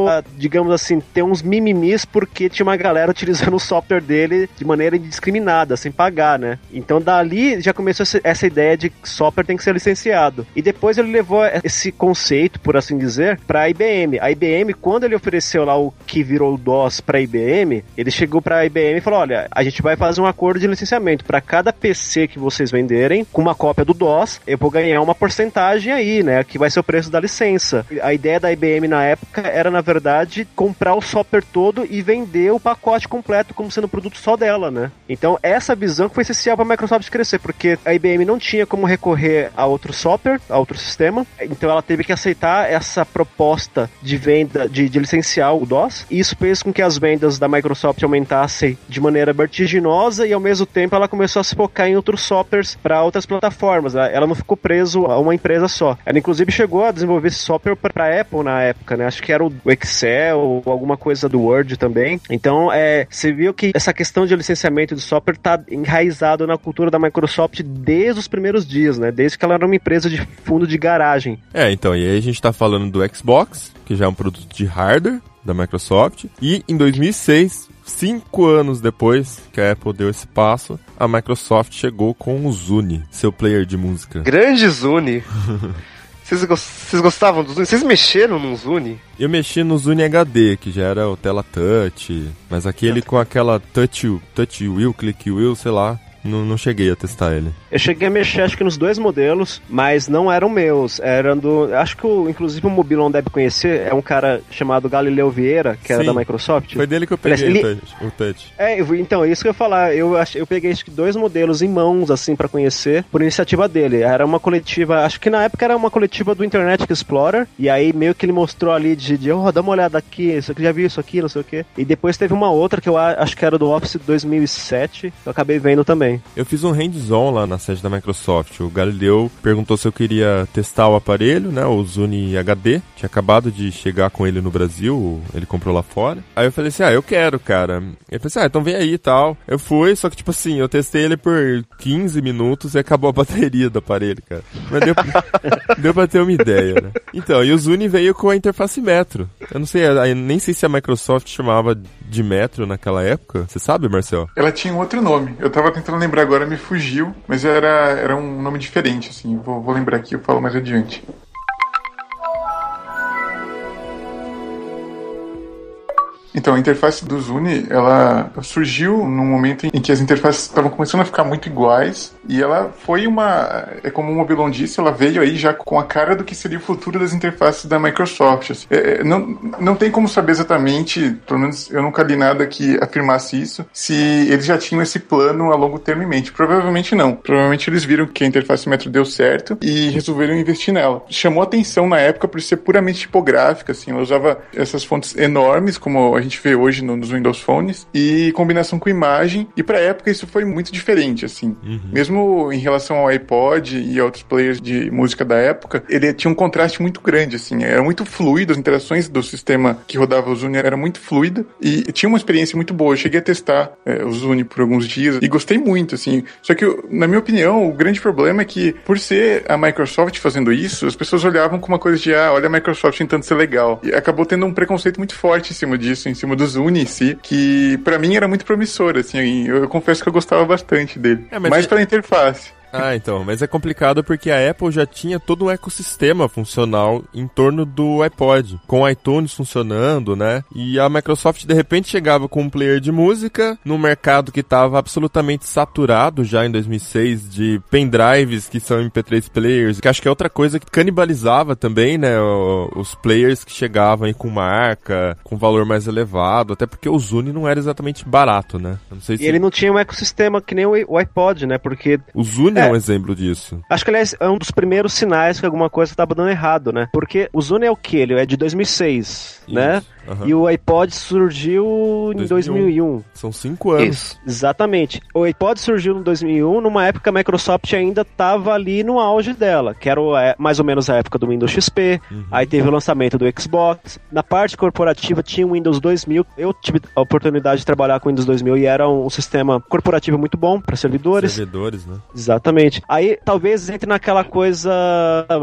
a, digamos assim, ter uns mimimis porque tinha uma galera [LAUGHS] utilizando o software dele de maneira indiscriminada, sem pagar, né? Então dali já começou essa ideia de que software tem que ser licenciado. E depois ele levou esse conceito, por assim dizer, para a IBM. A IBM, quando ele ofereceu lá o que virou o DOS para a IBM, ele chegou para a IBM e falou: "Olha, a gente vai fazer um acordo de licenciamento para cada PC que vocês venderem com uma cópia do DOS, eu vou ganhar uma porcentagem aí, né, que vai ser o preço da licença". A ideia da IBM na época era, na verdade, comprar o software todo e vender o pacote completo como sendo produto só dela, né? Então, essa visão foi essencial para a Microsoft crescer, porque a IBM não tinha como recorrer a outro software, a outro sistema, então ela teve que aceitar essa proposta de venda, de, de licenciar o DOS, e isso fez com que as vendas da Microsoft aumentassem de maneira vertiginosa e ao mesmo tempo ela começou a se focar em outros softwares para outras plataformas. Ela não ficou preso a uma empresa só. Ela inclusive chegou a desenvolver esse software para Apple na época, né? Acho que era o Excel ou alguma coisa do Word também. Então, é, você viu que essa questão de licenciamento de software está enraizado na cultura da Microsoft desde os primeiros dias, né? Desde que ela era uma empresa de fundo de garagem. É, então, e aí a gente tá falando do Xbox, que já é um produto de hardware da Microsoft, e em 2006 Cinco anos depois que a Apple deu esse passo, a Microsoft chegou com o Zune, seu player de música. Grande Zune! [LAUGHS] Vocês, gostavam do Zune? Vocês mexeram no Zune? Eu mexi no Zune HD, que já era o tela touch, mas aquele com aquela touch, touch wheel, click wheel, sei lá, não, não cheguei a testar ele. Eu cheguei a mexer, acho que nos dois modelos, mas não eram meus. Eram do. Acho que, o, inclusive, o Mobilon deve conhecer. É um cara chamado Galileu Vieira, que era Sim, da Microsoft. Foi dele que eu peguei ele, o, touch, o touch. É, então, é isso que eu ia falar. Eu, eu peguei acho que dois modelos em mãos, assim, para conhecer, por iniciativa dele. Era uma coletiva, acho que na época era uma coletiva do Internet Explorer. E aí meio que ele mostrou ali de, de oh, dá uma olhada aqui, isso aqui, já viu isso aqui, não sei o quê. E depois teve uma outra que eu acho que era do Office 2007, que eu acabei vendo também. Eu fiz um hands-on lá na sede da Microsoft. O Galileu perguntou se eu queria testar o aparelho, né? O Zune HD. Tinha acabado de chegar com ele no Brasil, ele comprou lá fora. Aí eu falei assim: ah, eu quero, cara. Ele falou assim: ah, então vem aí e tal. Eu fui, só que tipo assim, eu testei ele por 15 minutos e acabou a [LAUGHS] bateria do aparelho, cara. Mas deu, [LAUGHS] deu pra ter uma ideia, né? Então, e o Zune veio com a interface Metro. Eu não sei, nem sei se a Microsoft chamava de Metro naquela época. Você sabe, Marcel? Ela tinha um outro nome. Eu tava tentando lembrar agora, me fugiu, mas era, era um nome diferente, assim. Vou, vou lembrar aqui, eu falo mais adiante. Então, a interface do Zune, ela surgiu num momento em que as interfaces estavam começando a ficar muito iguais e ela foi uma, é como o Mobilon disse, ela veio aí já com a cara do que seria o futuro das interfaces da Microsoft. Assim. É, é, não, não tem como saber exatamente, pelo menos eu nunca li nada que afirmasse isso, se eles já tinham esse plano a longo termo em mente. Provavelmente não. Provavelmente eles viram que a interface Metro deu certo e resolveram investir nela. Chamou atenção na época por ser puramente tipográfica, assim, ela usava essas fontes enormes, como a gente vê hoje no, nos Windows Phones, e combinação com imagem. E pra época isso foi muito diferente, assim. Uhum. Mesmo em relação ao iPod e a outros players de música da época, ele tinha um contraste muito grande, assim. Era muito fluido, as interações do sistema que rodava o Zune era muito fluida e tinha uma experiência muito boa. Eu cheguei a testar é, o Zune por alguns dias e gostei muito, assim. Só que, na minha opinião, o grande problema é que, por ser a Microsoft fazendo isso, as pessoas olhavam com uma coisa de, ah, olha a Microsoft tentando ser legal. E acabou tendo um preconceito muito forte em cima disso, em cima do Zune em si, que para mim era muito promissor, assim, eu, eu, confesso que eu gostava bastante dele. É, mas mais é... pela interface. Ah, então, mas é complicado porque a Apple já tinha todo um ecossistema funcional em torno do iPod, com o iTunes funcionando, né? E a Microsoft de repente chegava com um player de música num mercado que estava absolutamente saturado já em 2006 de pendrives que são MP3 players, que acho que é outra coisa que canibalizava também, né? Os players que chegavam aí com marca, com valor mais elevado, até porque o Zune não era exatamente barato, né? Se... E ele não tinha um ecossistema que nem o iPod, né? Porque o Zune é, um exemplo disso. Acho que, aliás, é um dos primeiros sinais que alguma coisa estava dando errado, né? Porque o Zune é o que? Ele é de 2006, Isso. né? Uhum. E o iPod surgiu em 2001. São cinco anos. Isso, exatamente. O iPod surgiu em 2001, numa época que a Microsoft ainda estava ali no auge dela, que era é, mais ou menos a época do Windows XP. Uhum. Aí teve o lançamento do Xbox. Na parte corporativa tinha o Windows 2000. Eu tive a oportunidade de trabalhar com o Windows 2000 e era um, um sistema corporativo muito bom para servidores. Servidores, né? Exatamente. Aí talvez entre naquela coisa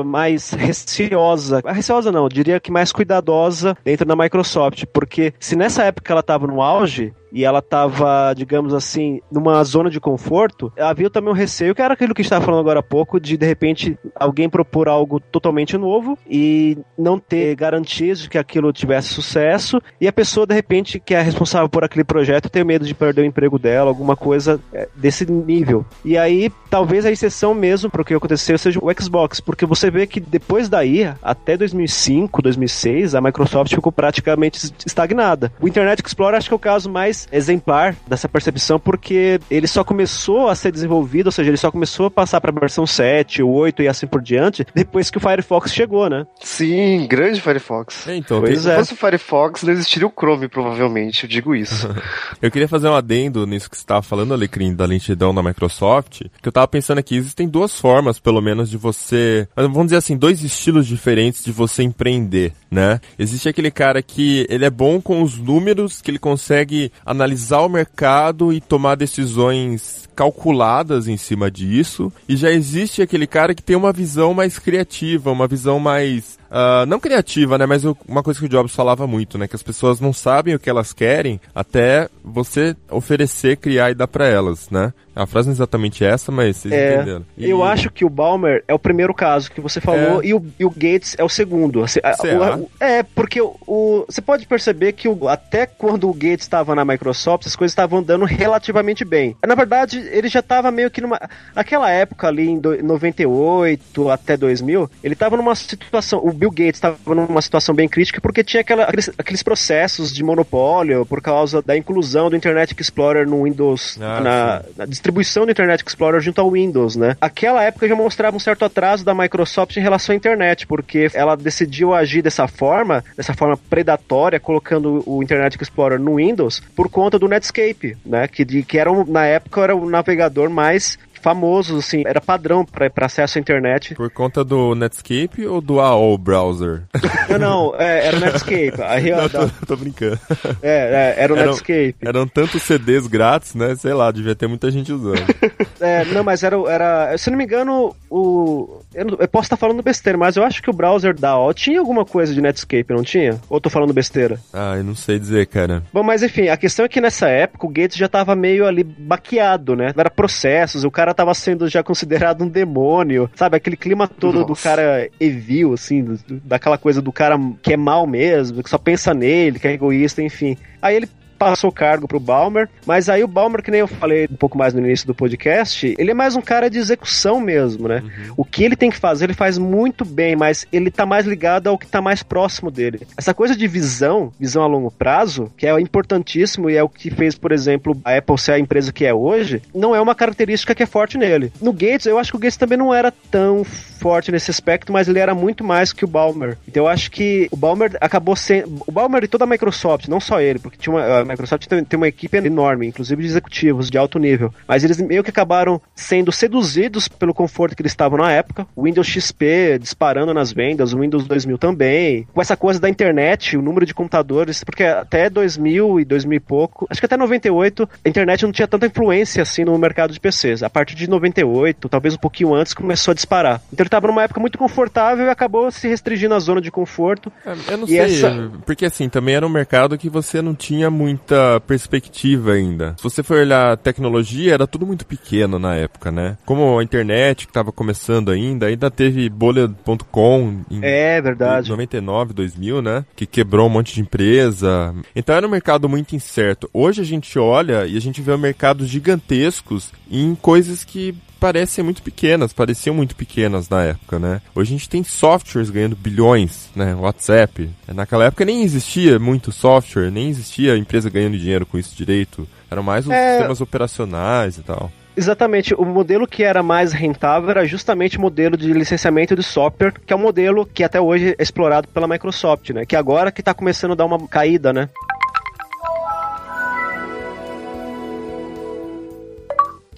mais receosa. Receosa não, diria que mais cuidadosa dentro da Microsoft Porque se nessa época ela estava no auge, e ela estava, digamos assim, numa zona de conforto, havia também um receio, que era aquilo que a gente estava falando agora há pouco, de de repente alguém propor algo totalmente novo e não ter garantias de que aquilo tivesse sucesso, e a pessoa, de repente, que é responsável por aquele projeto, ter medo de perder o emprego dela, alguma coisa é, desse nível. E aí, talvez a exceção mesmo para o que aconteceu seja o Xbox, porque você vê que depois daí, até 2005, 2006, a Microsoft ficou praticamente estagnada. O Internet Explorer acho que é o caso mais exemplar dessa percepção, porque ele só começou a ser desenvolvido, ou seja, ele só começou a passar para a versão 7, 8 e assim por diante, depois que o Firefox chegou, né? Sim, grande Firefox. É, então, Pois Se é. fosse o Firefox, não existiria o Chrome, provavelmente, eu digo isso. [LAUGHS] Eu queria fazer um adendo nisso que você estava falando, Alecrim, da lentidão da Microsoft, que eu tava pensando aqui, existem duas formas, pelo menos, de você, vamos dizer assim, dois estilos diferentes de você empreender, né? Existe aquele cara que ele é bom com os números, que ele consegue analisar o mercado e tomar decisões calculadas em cima disso, e já existe aquele cara que tem uma visão mais criativa, uma visão mais ah, não criativa, né? Mas o- uma coisa que o Jobs falava muito, né? Que as pessoas não sabem o que elas querem até você oferecer, criar e dar pra elas, né? A frase não é exatamente essa, mas vocês É, entenderam. E- Eu acho que o Balmer é o primeiro caso que você falou É. e, o, e o Gates é o segundo. Assim, a- o- é, porque o, o- você pode perceber que o- até quando o Gates estava na Microsoft, as coisas estavam andando relativamente bem. Na verdade, ele já estava meio que numa. Naquela época ali, em do- 98 até 2000, ele estava numa situação. O Bill Gates estava numa situação bem crítica porque tinha aquela- aqueles, aqueles processos de monopólio por causa da inclusão do Internet Explorer no Windows, Ah, na, na distribuição do Internet Explorer junto ao Windows, né? Aquela época já mostrava um certo atraso da Microsoft em relação à internet, porque ela decidiu agir dessa forma, dessa forma predatória, colocando o Internet Explorer no Windows por conta do Netscape, né? Que, de, que era um- na época era o navegador mais famoso, assim, era padrão para acesso à internet. Por conta do Netscape ou do AOL Browser? Não, não, é, era o Netscape. [LAUGHS] Aí, não, ó, tô, tô brincando. é, é, era o Era um- Netscape. Eram tantos CDs grátis, né? Sei lá, devia ter muita gente usando. [LAUGHS] É, não, mas era, era. Se não me engano, o. Eu, não- eu posso estar falando besteira, mas eu acho que o browser da AOL tinha alguma coisa de Netscape, não tinha? Ou eu tô falando besteira? ah, eu não sei dizer, cara. Bom, mas enfim, a questão é que nessa época o Gates já tava meio ali baqueado, né? Era processos, o cara tava sendo já considerado um demônio, sabe? Aquele clima todo do Nossa. cara evil, assim, do- do- daquela coisa do cara que é mal mesmo, que só pensa nele, que é egoísta, enfim. Aí ele passou o cargo pro Balmer, mas aí o Balmer, que nem eu falei um pouco mais no início do podcast, ele é mais um cara de execução mesmo, né? O que ele tem que fazer, ele faz muito bem, mas ele tá mais ligado ao que tá mais próximo dele. Essa coisa de visão, visão a longo prazo, que é importantíssimo e é o que fez, por exemplo, a Apple ser a empresa que é hoje, não é uma característica que é forte nele. No Gates, eu acho que o Gates também não era tão forte nesse aspecto, mas ele era muito mais que o Balmer. Então eu acho que o Balmer acabou sendo. O Balmer e toda a Microsoft, não só ele, porque tinha uma, Microsoft tem, tem uma equipe enorme, inclusive de executivos de alto nível. Mas eles meio que acabaram sendo seduzidos pelo conforto que eles estavam na época. O Windows XP disparando nas vendas, o Windows 2000 também. Com essa coisa da internet, o número de computadores, porque até 2000 e 2000 e pouco, acho que até 98, a internet não tinha tanta influência assim no mercado de PCs. A partir de 98, talvez um pouquinho antes, começou a disparar. Então ele estava numa época muito confortável e acabou se restringindo à zona de conforto. É, Eu não sei, essa- porque assim, também era um mercado que você não tinha muita perspectiva ainda. Se você for olhar tecnologia, era tudo muito pequeno na época, né? Como a internet que estava começando ainda, ainda teve bolha.com em É verdade. 99, 2000, né? Que quebrou um monte de empresa. Então era um mercado muito incerto. Hoje a gente olha e a gente vê mercados gigantescos em coisas que parecem muito pequenas, pareciam muito pequenas na época, né? Hoje a gente tem softwares ganhando bilhões, né? WhatsApp. Naquela época nem existia muito software, nem existia empresa ganhando dinheiro com isso direito. Eram mais os É. sistemas operacionais e tal. Exatamente, o modelo que era mais rentável era justamente o modelo de licenciamento de software, que é um modelo que até hoje é explorado pela Microsoft, né? Que agora que tá começando a dar uma caída, né?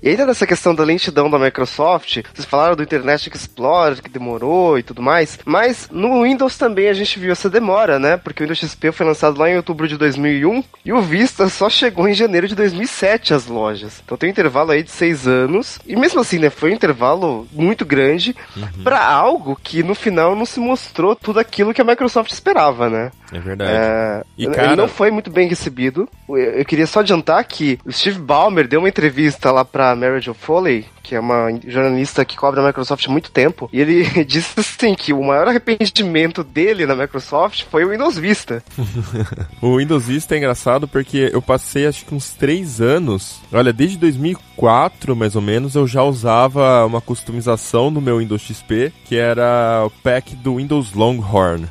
E ainda nessa questão da lentidão da Microsoft, vocês falaram do Internet Explorer, que demorou e tudo mais, mas no Windows também a gente viu essa demora, né? Porque o Windows XP foi lançado lá em outubro de 2001 e o Vista só chegou em janeiro de 2007 às lojas. Então tem um intervalo aí de seis anos, e mesmo assim, né, foi um intervalo muito grande uhum. para algo que no final não se mostrou tudo aquilo que a Microsoft esperava, né? É verdade. É, e, cara... Ele não foi muito bem recebido. Eu queria só adiantar que o Steve Ballmer deu uma entrevista lá pra Marriage of Foley, que é uma jornalista que cobre a Microsoft há muito tempo, e ele [LAUGHS] disse assim que o maior arrependimento dele na Microsoft foi o Windows Vista. [LAUGHS] o Windows Vista é engraçado porque eu passei acho que uns três anos, olha, desde 2004 mais ou menos, eu já usava uma customização no meu Windows XP, que era o pack do Windows Longhorn.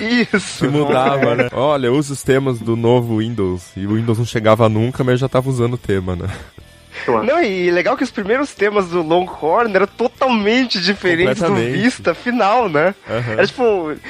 Isso. [LAUGHS] que mudava, né? Olha, usa os temas do novo Windows. E o Windows não chegava nunca, mas já tava usando o tema, né? Não, e legal que os primeiros temas do Longhorn eram totalmente diferentes do Vista final, né? Uhum. Era tipo,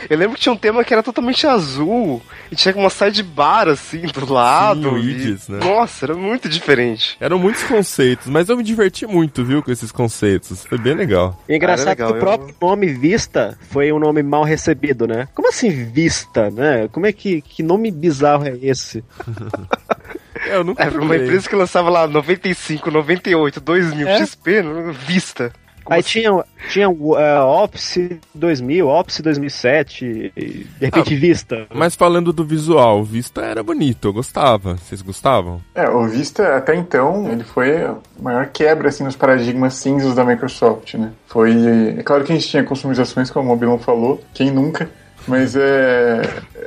eu lembro que tinha um tema que era totalmente azul e tinha uma sidebar assim do lado. Sim, né? Nossa, era muito diferente. Eram muitos conceitos, mas eu me diverti muito, viu, com esses conceitos. Foi bem legal. E engraçado legal, que o próprio eu... nome Vista foi um nome mal recebido, né? Como assim Vista, né? Como é que, que nome bizarro é esse? [LAUGHS] É, eu nunca é, uma empresa que lançava lá 95, 98, 2000 é? XP, Vista. Como Aí assim? tinha, tinha uh, Office 2000, Office 2007, de repente ah, Vista. Mas falando do visual, o Vista era bonito, eu gostava. Vocês gostavam? É, o Vista até então, ele foi a maior quebra assim nos paradigmas cinzas da Microsoft, né? Foi, é claro que a gente tinha customizações, como o Mobilon falou, quem nunca? Mas é,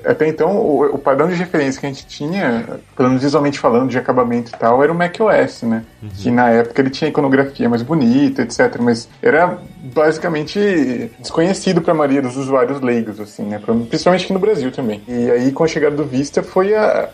até então, o, o, padrão de referência que a gente tinha, pelo menos visualmente falando, de acabamento e tal, era o macOS, né? Uhum. Que na época ele tinha iconografia mais bonita, etc. Mas era basicamente desconhecido para a maioria dos usuários leigos, assim, né? Principalmente aqui no Brasil também. E aí, com a chegada do Vista, foi a,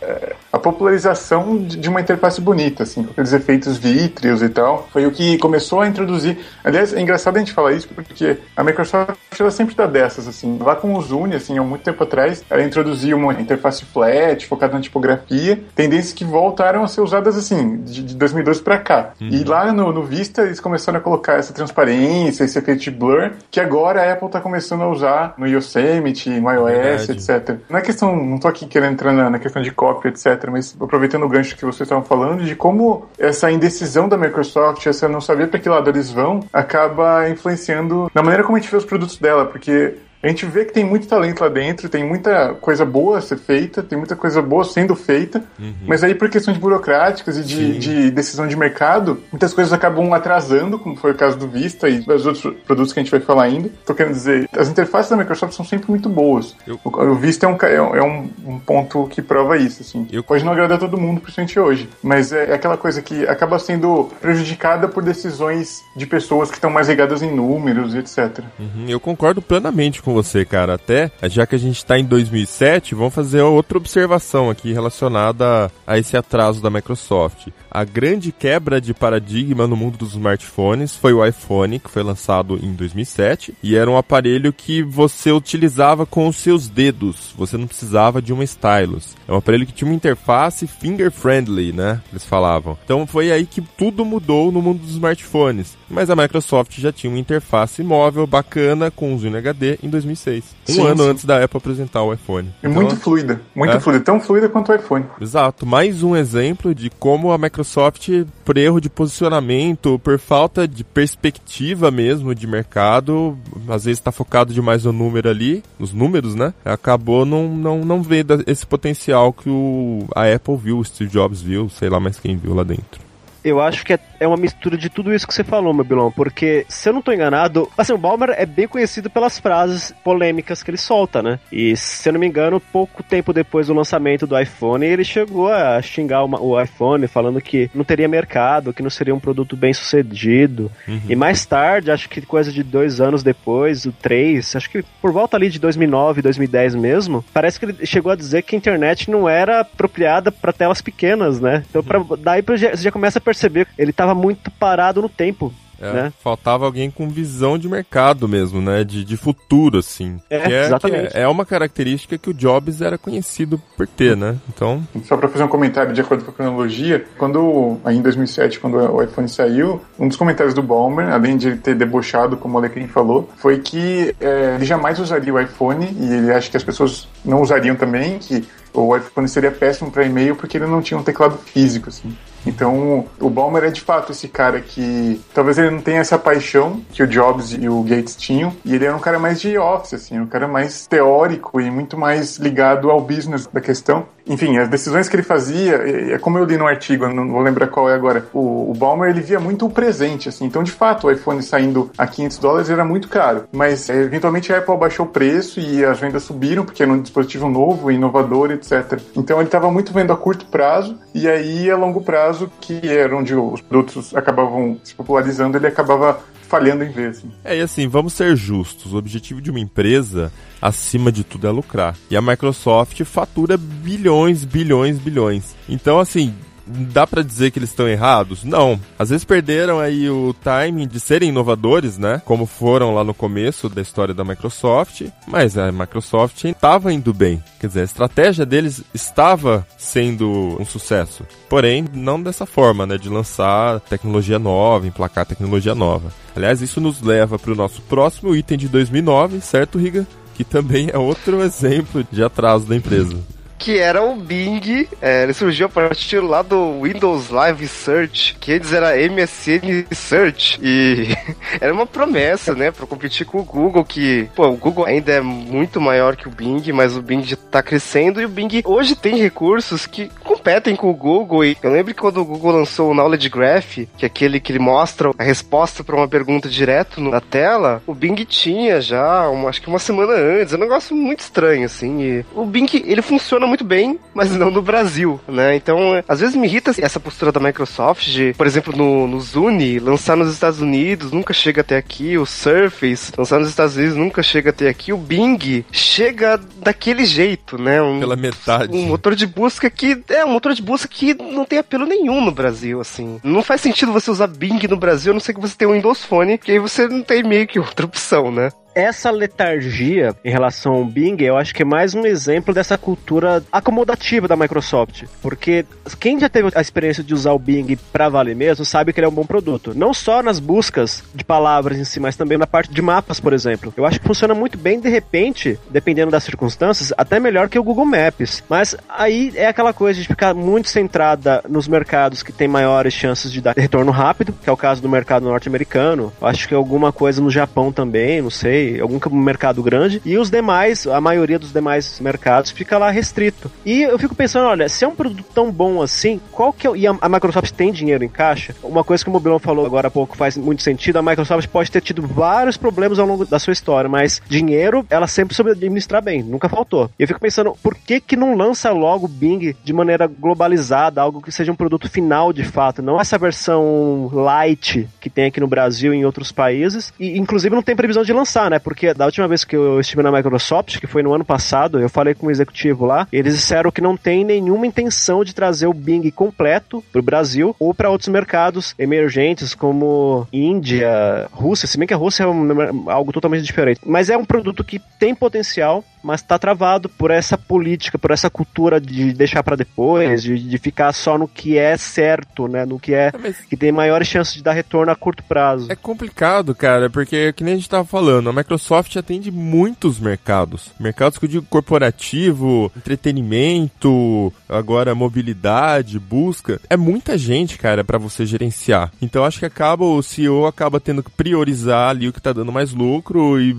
a popularização de uma interface bonita, assim, com aqueles efeitos vítreos e tal. Foi o que começou a introduzir. Aliás, é engraçado a gente falar isso, porque a Microsoft ela sempre dá dessas, assim. Lá com o Zune, assim, há muito tempo atrás, ela introduziu uma interface flat, focada na tipografia, tendências que voltaram a ser usadas, assim, de, de 2012 para cá. Uhum. E lá no, no Vista, eles começaram a colocar essa transparência, esse efeito de blur, que agora a Apple tá começando a usar no Yosemite, no iOS, etc. Não é questão, não tô aqui querendo entrar na, na questão de cópia, etc., mas aproveitando o gancho que vocês estavam falando, de como essa indecisão da Microsoft, essa não saber para que lado eles vão, acaba influenciando na maneira como a gente vê os produtos dela, porque a gente vê que tem muito talento lá dentro, tem muita coisa boa a ser feita, tem muita coisa boa sendo feita, uhum. mas aí por questões burocráticas e de, de, decisão de mercado, muitas coisas acabam atrasando, como foi o caso do Vista e dos outros produtos que a gente vai falar ainda. Tô querendo dizer, as interfaces da Microsoft são sempre muito boas. Eu... O, Vista é, um, é, um, um, ponto que prova isso, assim. Eu... Pode não agradar todo mundo, principalmente hoje, mas é, é aquela coisa que acaba sendo prejudicada por decisões de pessoas que estão mais ligadas em números e etc. Uhum. Eu concordo plenamente com você, cara. Até, já que a gente está em 2007, vamos fazer outra observação aqui relacionada a esse atraso da Microsoft. A grande quebra de paradigma no mundo dos smartphones foi o iPhone, que foi lançado em 2007, e era um aparelho que você utilizava com os seus dedos, você não precisava de uma stylus. É um aparelho que tinha uma interface finger friendly, né? Eles falavam. Então foi aí que tudo mudou no mundo dos smartphones. Mas a Microsoft já tinha uma interface móvel bacana com o Zoom HD em 2006. Um sim, ano sim. antes da Apple apresentar o iPhone. É então, muito fluida, muito é. fluida, tão fluida quanto o iPhone. Exato, mais um exemplo de como a Microsoft, por erro de posicionamento, por falta de perspectiva mesmo de mercado, às vezes está focado demais no número ali, nos números, né? Acabou não, não, não vendo esse potencial que o, a Apple viu, o Steve Jobs viu, sei lá mais quem viu lá dentro eu acho que é, é, uma mistura de tudo isso que você falou, meu Bilão, porque, se eu não tô enganado, assim, o Balmer é bem conhecido pelas frases polêmicas que ele solta, né? E, se eu não me engano, pouco tempo depois do lançamento do iPhone, ele chegou a xingar uma, o iPhone, falando que não teria mercado, que não seria um produto bem sucedido. Uhum. E mais tarde, acho que coisa de dois anos depois, o 3, acho que por volta ali de 2009, 2010 mesmo, parece que ele chegou a dizer que a internet não era apropriada para telas pequenas, né? Então, pra, daí você já começa a perceber perceber, ele estava muito parado no tempo. É, né? Faltava alguém com visão de mercado mesmo, né? De, de futuro, assim. É, Que exatamente. que é uma característica que o Jobs era conhecido por ter, né? Então, Só para fazer um comentário de acordo com a cronologia, quando aí em 2007, quando o iPhone saiu, um dos comentários do Balmer, além de ele ter debochado, como o Alecrim falou, foi que é, ele jamais usaria o iPhone e ele acha que as pessoas não usariam também, que o iPhone seria péssimo para e-mail porque ele não tinha um teclado físico, assim. Então, o Balmer é de fato esse cara que talvez ele não tenha essa paixão que o Jobs e o Gates tinham, e ele era um cara mais de office, assim, um cara mais teórico e muito mais ligado ao business da questão. Enfim, as decisões que ele fazia, é como eu li no artigo, não vou lembrar qual é agora, o, o Balmer ele via muito o presente, assim, então de fato o iPhone saindo a 500 dólares era muito caro, mas é, eventualmente a Apple baixou o preço e as vendas subiram porque era um dispositivo novo, inovador, etc. Então ele estava muito vendo a curto prazo e aí a longo prazo, que era onde os produtos acabavam se popularizando, ele acabava falhando em vez. Assim. É, e assim, vamos ser justos. O objetivo de uma empresa, acima de tudo, é lucrar. E a Microsoft fatura bilhões, bilhões, bilhões. Então, assim, dá pra dizer que eles estão errados? Não. Às vezes perderam aí o timing de serem inovadores, né? Como foram lá no começo da história da Microsoft. Mas a Microsoft estava indo bem. Quer dizer, a estratégia deles estava sendo um sucesso. Porém, não dessa forma, né? De lançar tecnologia nova, emplacar tecnologia nova. Aliás, isso nos leva para o nosso próximo item de 2009, certo, Riga? Que também é outro [LAUGHS] exemplo de atraso da empresa. Que era o Bing. É, ele surgiu a partir lá do Windows Live Search, que antes era MSN Search. E [LAUGHS] era uma promessa, né, pra competir com o Google, que, pô, o Google ainda é muito maior que o Bing, mas o Bing tá crescendo e o Bing hoje tem recursos que competem com o Google. E eu lembro que quando o Google lançou o Knowledge Graph, que é aquele que ele mostra a resposta pra uma pergunta direto na tela, o Bing tinha já, uma, acho que uma semana antes. É um negócio muito estranho, assim. O Bing, ele funciona muito bem, mas não no Brasil, né? Então, às vezes me irrita essa postura da Microsoft de, por exemplo, no, no Zune, lançar nos Estados Unidos, nunca chega até aqui. O Surface, lançar nos Estados Unidos, nunca chega até aqui. O Bing chega daquele jeito, né? Um, Pela metade. um motor de busca que é um motor de busca que não tem apelo nenhum no Brasil, assim. Não faz sentido você usar Bing no Brasil, a não ser que você tenha um Windows Phone, que aí você não tem meio que outra opção, né? Essa letargia em relação ao Bing, eu acho que é mais um exemplo dessa cultura acomodativa da Microsoft. Porque quem já teve a experiência de usar o Bing pra valer mesmo, sabe que ele é um bom produto. Não só nas buscas de palavras em si, mas também na parte de mapas, por exemplo. Eu acho que funciona muito bem, de repente, dependendo das circunstâncias, até melhor que o Google Maps. Mas aí é aquela coisa de ficar muito centrada nos mercados que tem maiores chances de dar retorno rápido, que é o caso do mercado norte-americano. Acho que alguma coisa no Japão também, não sei algum mercado grande, e os demais, a maioria dos demais mercados fica lá restrito. E eu fico pensando, olha, se é um produto tão bom assim, qual que é, e a, a Microsoft tem dinheiro em caixa? Uma coisa que o Mobilão falou agora há pouco faz muito sentido, a Microsoft pode ter tido vários problemas ao longo da sua história, mas dinheiro ela sempre soube administrar bem, nunca faltou. E eu fico pensando, por que que não lança logo o Bing de maneira globalizada, algo que seja um produto final de fato, não essa versão light que tem aqui no Brasil e em outros países, e inclusive não tem previsão de lançar, né? Porque da última vez que eu estive na Microsoft, que foi no ano passado, eu falei com um executivo lá, eles disseram que não tem nenhuma intenção de trazer o Bing completo pro Brasil ou para outros mercados emergentes como Índia, Rússia, se bem que a Rússia é um- algo totalmente diferente. Mas é um produto que tem potencial, mas tá travado por essa política, por essa cultura de deixar para depois, de, de ficar só no que é certo, né? No que é É, que tem maiores chances de dar retorno a curto prazo. É complicado, cara, porque que nem a gente tava falando, a Microsoft atende muitos mercados. Mercados que eu digo corporativo, entretenimento, agora mobilidade, busca. É muita gente, cara, pra você gerenciar. Então acho que acaba o CEO acaba tendo que priorizar ali o que tá dando mais lucro e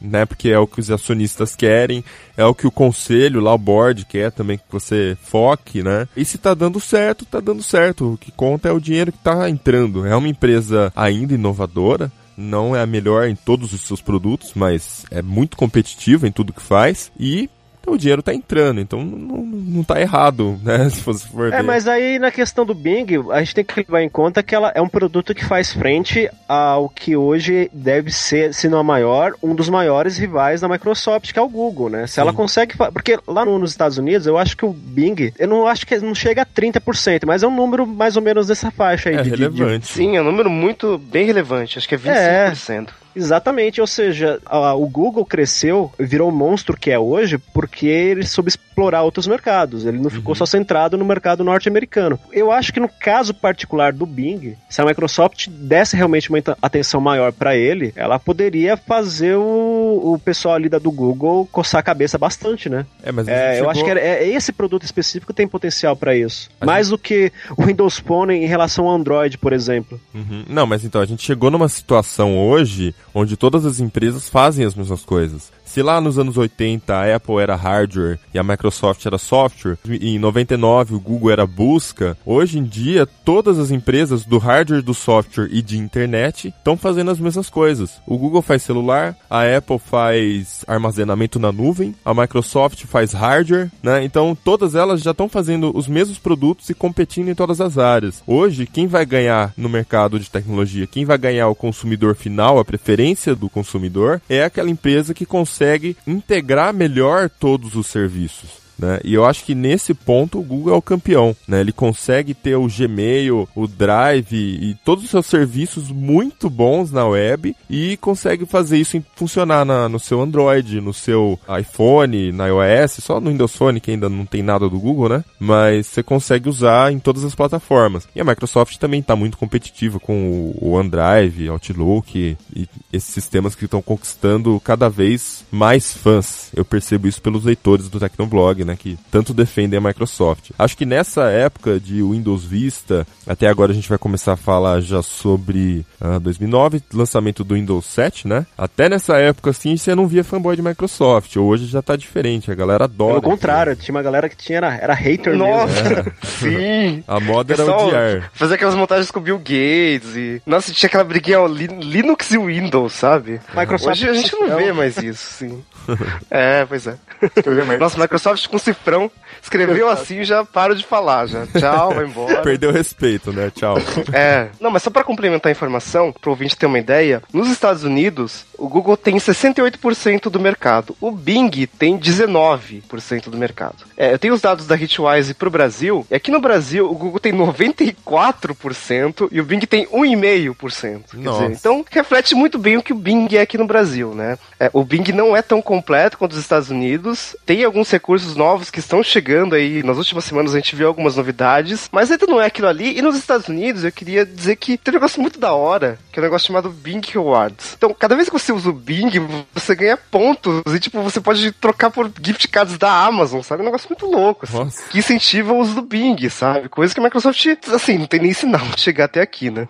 né, porque é o que os acionistas querem, é o que o conselho lá, o board quer também que você foque, né? E se tá dando certo, tá dando certo. O que conta é o dinheiro que tá entrando. É uma empresa ainda inovadora, não é a melhor em todos os seus produtos, mas é muito competitiva em tudo que faz e Então o dinheiro tá entrando, então não, não tá errado, né? [LAUGHS] Se você for É, ver. mas aí na questão do Bing, a gente tem que levar em conta que ela é um produto que faz frente ao que hoje deve ser, se não a maior, um dos maiores rivais da Microsoft, que é o Google, né? Se ela consegue. Porque lá no- nos Estados Unidos, eu acho que o Bing, eu não acho que não chega a 30%, mas é um número mais ou menos dessa faixa aí É de- de- de, relevante. Sim, é um número muito bem relevante, acho que é 25%. Exatamente, ou seja, a- o Google cresceu, virou o monstro que é hoje, porque ele soube explorar outros mercados. Ele não ficou só centrado no mercado norte-americano. Eu acho que no caso particular do Bing, se a Microsoft desse realmente uma atenção maior para ele, ela poderia fazer o, o pessoal ali da do Google coçar a cabeça bastante, né? É, mas É, gente eu acho chegou- que é, é esse produto específico tem potencial para isso. A Mais do que o Windows Phone em relação ao Android, por exemplo. Uhum. Não, mas então, a gente chegou numa situação hoje onde todas as empresas fazem as mesmas coisas. Se lá nos anos 80 a Apple era hardware e a Microsoft era software, e em 99 o Google era busca, hoje em dia todas as empresas do hardware, do software e de internet estão fazendo as mesmas coisas. O Google faz celular, a Apple faz armazenamento na nuvem, a Microsoft faz hardware, né? Então todas elas já estão fazendo os mesmos produtos e competindo em todas as áreas. Hoje, quem vai ganhar no mercado de tecnologia, quem vai ganhar o consumidor final, a preferência do consumidor, é aquela empresa que consegue integrar melhor todos os serviços. Né? E eu acho que nesse ponto o Google é o campeão. Né? Ele consegue ter o Gmail, o Drive e todos os seus serviços muito bons na web e consegue fazer isso funcionar na- no seu Android, no seu iPhone, na iOS, só no Windows Phone que ainda não tem nada do Google, né? Mas você consegue usar em todas as plataformas. E a Microsoft também está muito competitiva com o, o OneDrive, Outlook e, e esses sistemas que estão conquistando cada vez mais fãs. Eu percebo isso pelos leitores do Tecnoblog, né? Que tanto defendem a Microsoft. Acho que nessa época de Windows Vista, até agora a gente vai começar a falar já sobre ah, 2009, lançamento do Windows 7, né? Até nessa época, assim, você não via fanboy de Microsoft. Hoje já tá diferente, a galera adora. Pelo contrário, tinha uma galera que tinha, era, era hater mesmo. Nossa, sim. A moda era Pessoal, odiar. Fazer aquelas montagens com o Bill Gates e. Nossa, tinha aquela briguinha Linux e Windows, sabe? Microsoft Hoje a gente não vê mais isso, sim. [LAUGHS] é, pois é. Nossa, Microsoft com cifrão escreveu assim já paro de falar, já. Tchau, vai embora. [LAUGHS] Perdeu o respeito, né? Tchau. É, não, mas só pra complementar a informação, pro ouvinte ter uma ideia, nos Estados Unidos, o Google tem 68% do mercado, o Bing tem 19% do mercado. É, eu tenho os dados da Hitwise pro Brasil, e aqui no Brasil o Google tem 94% e o Bing tem 1,5%. Quer Nossa. dizer, então reflete muito bem o que o Bing é aqui no Brasil, né? É, o Bing não é tão completo quanto os Estados Unidos, tem alguns recursos novos que estão chegando aí, nas últimas semanas a gente viu algumas novidades, mas ainda não é aquilo ali, e nos Estados Unidos eu queria dizer que tem um negócio muito da hora, que é um negócio chamado Bing Rewards. Então, cada vez que você usa o Bing, você ganha pontos, e tipo, você pode trocar por gift cards da Amazon, sabe? É um negócio muito louco, assim, Nossa. que incentiva o uso do Bing, sabe? Coisa que a Microsoft, assim, não tem nem sinal de chegar até aqui, né?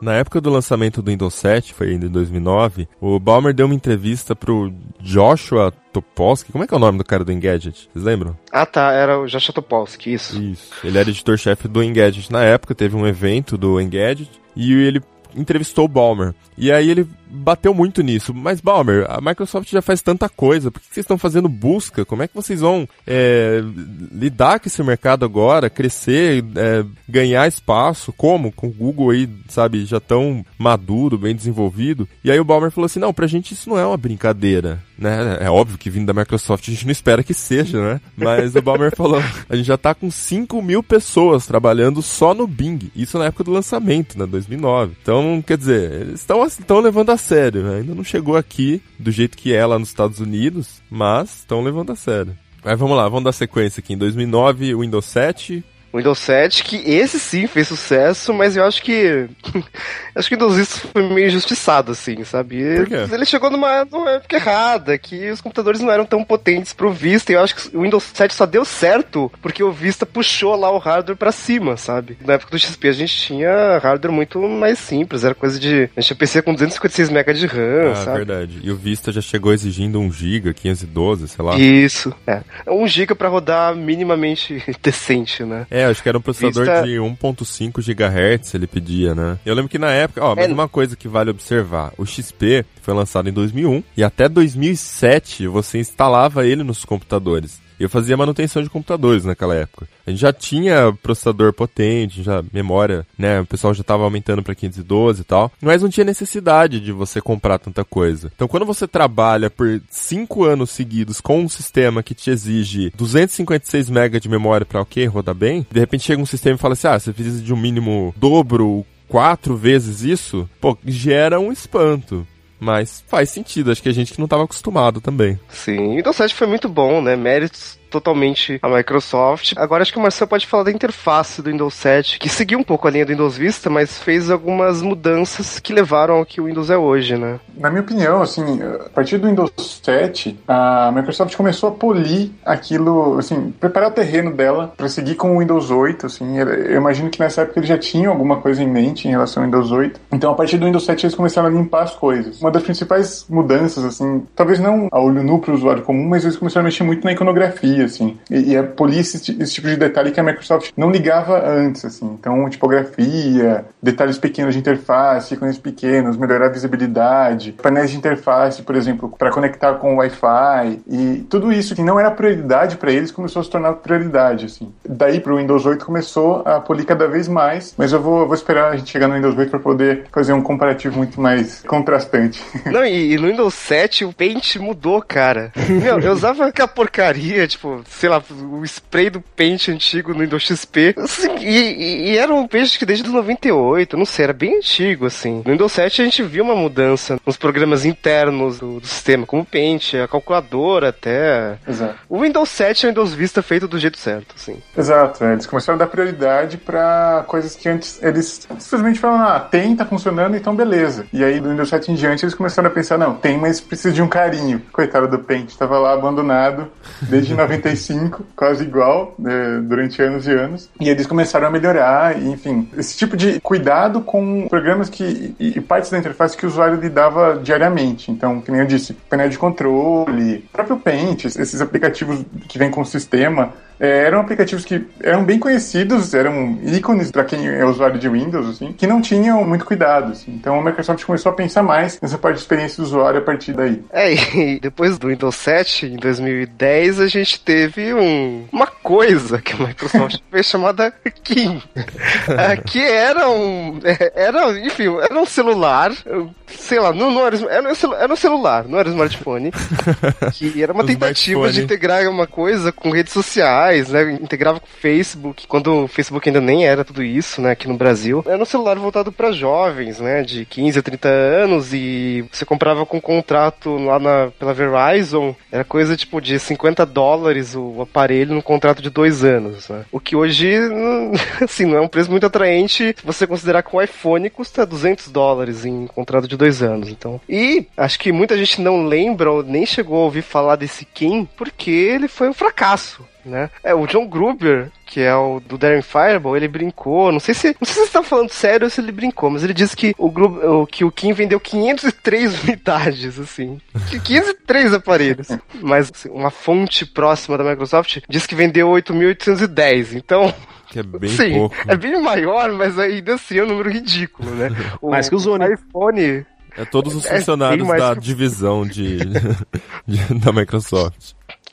Na época do lançamento do Windows 7, foi ainda em 2009, o Balmer deu uma entrevista pro Joshua Topolsky. Como é que é o nome do cara do Engadget? Vocês lembram? Ah tá, era o Joshua Topolsky, isso. Isso. Ele era editor-chefe do Engadget na época, teve um evento do Engadget e ele entrevistou o Balmer. E aí ele bateu muito nisso. Mas, Balmer, a Microsoft já faz tanta coisa. Por que vocês estão fazendo busca? Como é que vocês vão é, lidar com esse mercado agora? Crescer, é, ganhar espaço? Como? Com o Google aí, sabe, já tão maduro, bem desenvolvido. E aí o Balmer falou assim, não, pra gente isso não é uma brincadeira. Né? É óbvio que vindo da Microsoft a gente não espera que seja, né? Mas o Balmer [LAUGHS] falou, a gente já tá com 5 mil pessoas trabalhando só no Bing. Isso na época do lançamento, né? 2009. Então, quer dizer, eles estão levando a sério. Né? Ainda não chegou aqui do jeito que é lá nos Estados Unidos, mas estão levando a sério. Mas vamos lá, vamos dar sequência aqui. Em 2009, o Windows 7. Windows 7, que esse sim fez sucesso, mas eu acho que. [LAUGHS] acho que o Windows Vista foi meio injustiçado, assim, sabe? Ele chegou numa, numa época errada, que os computadores não eram tão potentes pro Vista, e eu acho que o Windows 7 só deu certo porque o Vista puxou lá o hardware pra cima, sabe? Na época do XP a gente tinha hardware muito mais simples, era coisa de. A gente tinha PC com 256 MB de RAM, Ah, sabe? verdade. E o Vista já chegou exigindo 1 GB, 512, sei lá. Isso, é. 1 GB pra rodar minimamente [LAUGHS] decente, né? É, É, acho que era um processador Vista- de 1.5 GHz ele pedia, né? Eu lembro que na época, ó, mas É. uma coisa que vale observar, o XP foi lançado em 2001 e até 2007 você instalava ele nos computadores. Eu fazia manutenção de computadores naquela época. A gente já tinha processador potente, já memória, né? O pessoal já estava aumentando para 512 e tal, mas não tinha necessidade de você comprar tanta coisa. Então, quando você trabalha por cinco anos seguidos com um sistema que te exige 256 MB de memória para ok rodar bem, de repente chega um sistema e fala assim: "Ah, você precisa de um mínimo dobro, quatro vezes isso", pô, gera um espanto. Mas faz sentido, acho que a gente que não estava acostumado também. Sim, o Windows 7 foi muito bom, né? Méritos totalmente a Microsoft. Agora acho que o Marcelo pode falar da interface do Windows 7, que seguiu um pouco a linha do Windows Vista, mas fez algumas mudanças que levaram ao que o Windows é hoje, né? Na minha opinião, assim, a partir do Windows 7, a Microsoft começou a polir aquilo, assim, preparar o terreno dela para seguir com o Windows 8, assim. Eu imagino que nessa época eles já tinham alguma coisa em mente em relação ao Windows 8. Então, a partir do Windows 7, eles começaram a limpar as coisas. Uma das principais mudanças, assim, talvez não a olho nu para o usuário comum, mas eles começaram a mexer muito na iconografia, assim. E, e a polir esse, esse tipo de detalhe que a Microsoft não ligava antes, assim. Então, tipografia, detalhes pequenos de interface, ícones pequenos, melhorar a visibilidade, painéis de interface, por exemplo, para conectar com o Wi-Fi e tudo isso que não era prioridade para eles começou a se tornar prioridade, assim. Daí para o Windows 8 começou a polir cada vez mais, mas eu vou, vou esperar a gente chegar no Windows 8 para poder fazer um comparativo muito mais contrastante. [LAUGHS] Não, e, e no Windows 7 o Paint mudou, cara. Meu, eu usava aquela porcaria, tipo, sei lá, o spray do Paint antigo no Windows XP. Assim, e, e- era um Paint que desde 98, não sei, era bem antigo, assim. No Windows 7 a gente viu uma mudança nos programas internos do, do sistema, como o Paint, a calculadora até. Exato. O Windows 7 é o Windows Vista feito do jeito certo, assim. Exato, é, eles começaram a dar prioridade para coisas que antes eles simplesmente falaram, ah, tem, tá funcionando, então beleza. E aí do Windows 7 em diante eles começaram a pensar, não, tem, mas precisa de um carinho. Coitado do Paint, tava lá abandonado desde [LAUGHS] 95, quase igual, né, durante anos e anos. E eles começaram a melhorar, enfim, esse tipo de cuidado com programas que e, e partes da interface que o usuário lidava diariamente. Então, que nem eu disse, painel de controle, próprio Paint, esses aplicativos que vêm com o sistema, é, eram aplicativos que eram bem conhecidos, eram ícones para quem é usuário de Windows, assim, que não tinham muito cuidado. assim. Então a Microsoft começou a pensar mais nessa parte de experiência do usuário a partir daí. É, e [LAUGHS] depois do Windows 7, em 2010, a gente teve um, uma coisa que a Microsoft [LAUGHS] fez chamada Kim. Ah, que era um. é, Era, enfim, era um celular. Sei lá, não, não era, era, um um celular, não era um smartphone. [LAUGHS] Que era uma Um tentativa de integrar uma coisa com redes sociais, né? Integrava com o Facebook, quando o Facebook ainda nem era tudo isso, né? Aqui no Brasil. Era um celular voltado para jovens, né? De 15 a 30 anos e você comprava com contrato lá na, pela Verizon. Era coisa tipo de 50 dólares o aparelho num contrato de dois anos, né? O que hoje, [LAUGHS] assim, não é um preço muito atraente se você considerar que o iPhone custa 200 dólares em contrato de dois anos, então. E acho que muita gente não lembra ou nem chegou a ouvir falar desse Kim porque ele foi um fracasso. Né? É, o John Gruber, que é o do Darren Fireball, ele brincou, não sei se, não sei se vocês estão falando sério ou se ele brincou, mas ele disse que o, Grub, o- que o Kim vendeu 503 [LAUGHS] unidades, assim. 503 aparelhos. Mas assim, uma fonte próxima da Microsoft diz que vendeu 8.810, então... Que é bem Sim, pouco. é bem maior, mas ainda assim é um número ridículo, né? [LAUGHS] O, Mais que o iPhone É todos os É, funcionários mais da que- divisão de, [LAUGHS] de- da Microsoft.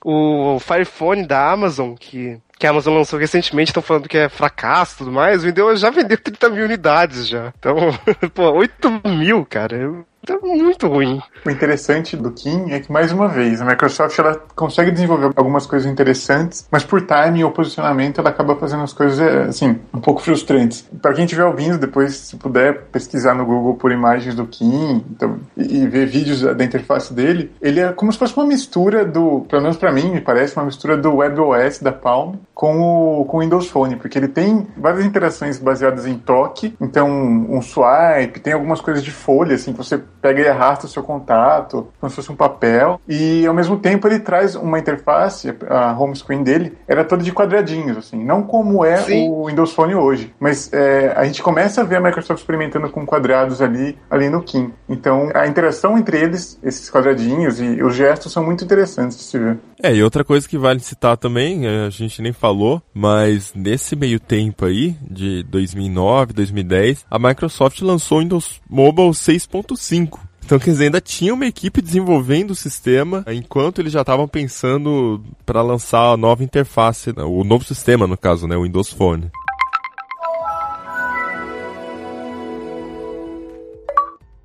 O Fire da Amazon, que, que a Amazon lançou recentemente, estão falando que é fracasso e tudo mais, vendeu, já vendeu 30 mil unidades já. Então, [LAUGHS] pô, 8 mil, cara. É muito ruim. O interessante do Kim é que, mais uma vez, a Microsoft ela consegue desenvolver algumas coisas interessantes, mas por timing ou posicionamento ela acaba fazendo as coisas, é, assim, um pouco frustrantes. Para quem estiver ouvindo, depois, se puder pesquisar no Google por imagens do Kim então, e, e ver vídeos da interface dele, ele é como se fosse uma mistura do, pelo menos para mim, me parece, uma mistura do WebOS da Palm com o, com o Windows Phone, porque ele tem várias interações baseadas em toque, então um swipe, tem algumas coisas de folha, assim, que você pega e arrasta o seu contato, como se fosse um papel, e ao mesmo tempo ele traz uma interface, a home screen dele era toda de quadradinhos, assim, não como é Sim. o Windows Phone hoje, mas é, a gente começa a ver a Microsoft experimentando com quadrados ali, ali no Kim. Então a interação entre eles, esses quadradinhos e os gestos são muito interessantes de se ver. É, e outra coisa que vale citar também, é, a gente nem falou, mas nesse meio tempo aí, de 2009, 2010, a Microsoft lançou o Windows Mobile 6.5. Então, quer dizer, ainda tinha uma equipe desenvolvendo o sistema, enquanto eles já estavam pensando para lançar a nova interface, o novo sistema, no caso, né, o Windows Phone.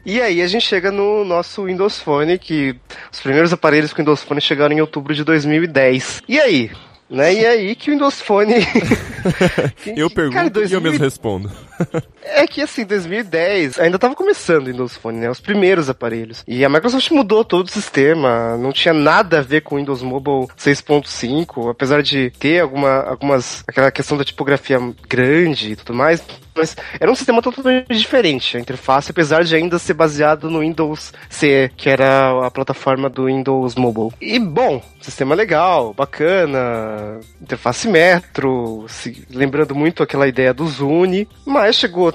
E aí a gente chega no nosso Windows Phone, que os primeiros aparelhos com Windows Phone chegaram em outubro de 2010. E aí? Né? E aí que o Windows Phone... [LAUGHS] Eu pergunto Cara, e eu 2000 mesmo respondo. [LAUGHS] É que assim, 2010 ainda tava começando o Windows Phone, né? Os primeiros aparelhos. E a Microsoft mudou todo o sistema, não tinha nada a ver com o Windows Mobile 6.5, apesar de ter alguma, algumas. aquela questão da tipografia grande e tudo mais. Mas era um sistema totalmente diferente, a interface, apesar de ainda ser baseado no Windows CE, que era a plataforma do Windows Mobile. E bom, sistema legal, bacana, interface Metro, se- lembrando muito aquela ideia do Zune, mas chegou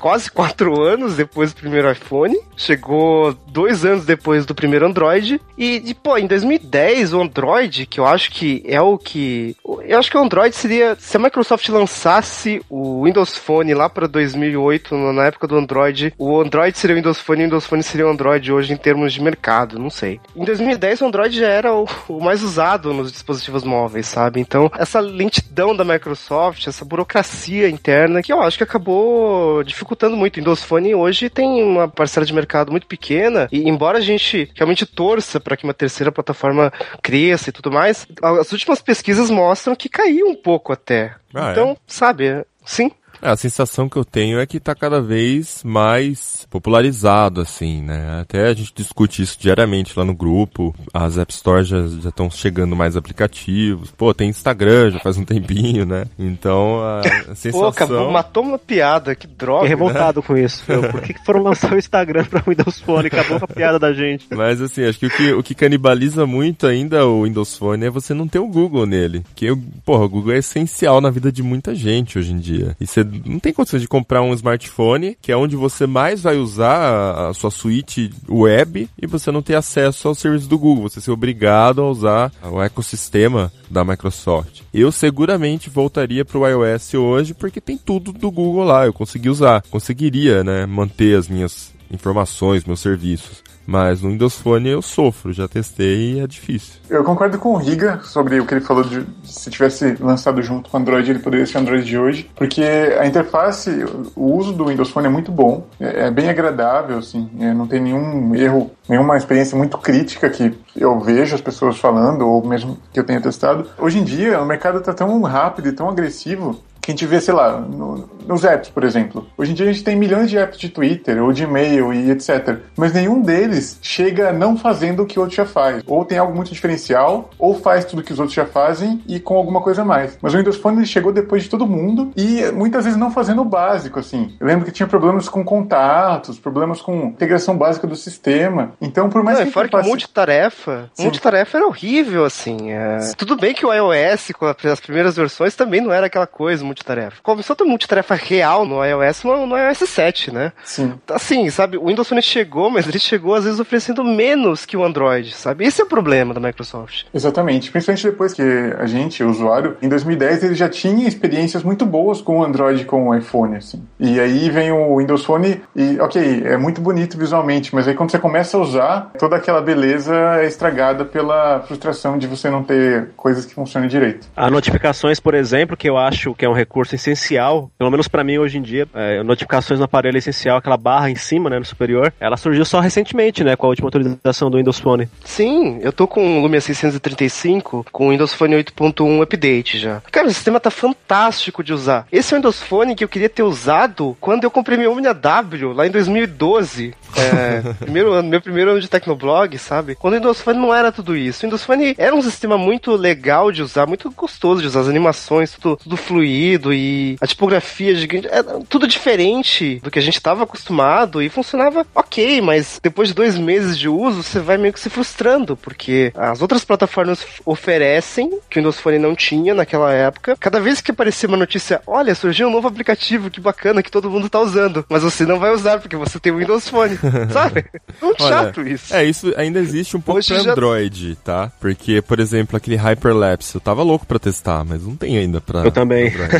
quase quatro anos depois do primeiro iPhone, chegou dois anos depois do primeiro Android, e, e, pô, em 2010 o Android, que eu acho que é o que. Eu acho que o Android seria. Se a Microsoft lançasse o Windows Phone lá para 2008, no- na época do Android, o Android seria o Windows Phone e o Windows Phone seria o Android hoje em termos de mercado, não sei. Em 2010 o Android já era o, o mais usado nos dispositivos móveis, sabe? Então, essa lentidão da Microsoft, essa burocracia interna, que eu acho que acabou dificultando muito. O Windows Phone hoje tem uma parcela de mercado muito pequena, e embora a gente realmente torça para que uma terceira plataforma cresça e tudo mais, as últimas pesquisas mostram que caiu um pouco até. Ah, então, sabe, sim. É, a sensação que eu tenho é que tá cada vez mais popularizado, assim, né? Até a gente discute isso diariamente lá no grupo. As App Stores já estão chegando mais aplicativos. Pô, tem Instagram já faz um tempinho, né? Então a, a sensação... [LAUGHS] Pô, acabou, matou uma piada, que droga. Fiquei né? revoltado com isso. Phil. Por que, que foram lançar o Instagram pra Windows Phone? Acabou com a piada da gente. Mas assim, acho que o, que o que canibaliza muito ainda o Windows Phone é você não ter o Google nele. Que, porra, o Google é essencial na vida de muita gente hoje em dia. E você não tem condições de comprar um smartphone, que é onde você mais vai usar a, sua suíte web, e você não ter acesso ao serviço do Google. Você ser obrigado a usar o ecossistema da Microsoft. Eu seguramente voltaria pro iOS hoje, porque tem tudo do Google lá. Eu consegui usar. Conseguiria, né, manter as minhas informações, meus serviços. Mas no Windows Phone eu sofro, já testei e é difícil. Eu concordo com o Riga sobre o que ele falou de se tivesse lançado junto com o Android, ele poderia ser Android de hoje, porque a interface, o uso do Windows Phone é muito bom, é, é bem agradável, assim, é, não tem nenhum erro, nenhuma experiência muito crítica que eu vejo as pessoas falando, ou mesmo que eu tenha testado. Hoje em dia, o mercado está tão rápido e tão agressivo que a gente vê, sei lá, no, nos apps, por exemplo. Hoje em dia a gente tem milhões de apps de Twitter ou de e-mail e etc. Mas nenhum deles chega não fazendo o que o outro já faz. Ou tem algo muito diferencial, ou faz tudo que os outros já fazem e com alguma coisa a mais. Mas o Windows Phone ele chegou depois de todo mundo e muitas vezes não fazendo o básico, assim. Eu lembro que tinha problemas com contatos, problemas com integração básica do sistema. Então, por mais Não, que fora que faça- multitarefa, Sim. multitarefa era horrível, assim. é. Tudo bem que o iOS, com as primeiras versões, também não era aquela coisa, multitarefa. A ter multitarefa real no iOS, no, no iOS 7, né? Sim. Assim, sabe, o Windows Phone chegou, mas ele chegou às vezes oferecendo menos que o Android, sabe? Esse é o problema da Microsoft. Exatamente, principalmente depois que a gente, o usuário, em 2010 ele já tinha experiências muito boas com o Android e com o iPhone, assim. E aí vem o Windows Phone e, ok, é muito bonito visualmente, mas aí quando você começa a usar, toda aquela beleza é estragada pela frustração de você não ter coisas que funcionem direito. As notificações, por exemplo, que eu acho que é um recurso essencial, pelo menos pra mim hoje em dia, é, notificações no aparelho é essencial, aquela barra em cima, né, no superior, ela surgiu só recentemente, né, com a última atualização do Windows Phone. Sim, eu tô com o Lumia 635 com o Windows Phone 8.1 Update já. Cara, o sistema tá fantástico de usar. Esse é o Windows Phone que eu queria ter usado quando eu comprei meu Omnia W lá em 2012. É, [LAUGHS] primeiro ano, meu primeiro ano de Tecnoblog, sabe? Quando o Windows Phone não era tudo isso. O Windows Phone era um sistema muito legal de usar, muito gostoso de usar, as animações, tudo, tudo fluido e a tipografia gigante, era tudo diferente do que a gente estava acostumado e funcionava ok, mas depois de dois meses de uso, você vai meio que se frustrando, porque as outras plataformas oferecem, que o Windows Phone não tinha naquela época. Cada vez que aparecia uma notícia, olha, surgiu um novo aplicativo, que bacana, que todo mundo tá usando, mas você não vai usar porque você tem o Windows Phone, [LAUGHS] sabe? Muito Olha, chato isso. É, isso ainda existe um pouco Hoje pra já- Android, tá? Porque, por exemplo, aquele Hyperlapse, eu tava louco pra testar, mas não tem ainda pra. Eu também. Android.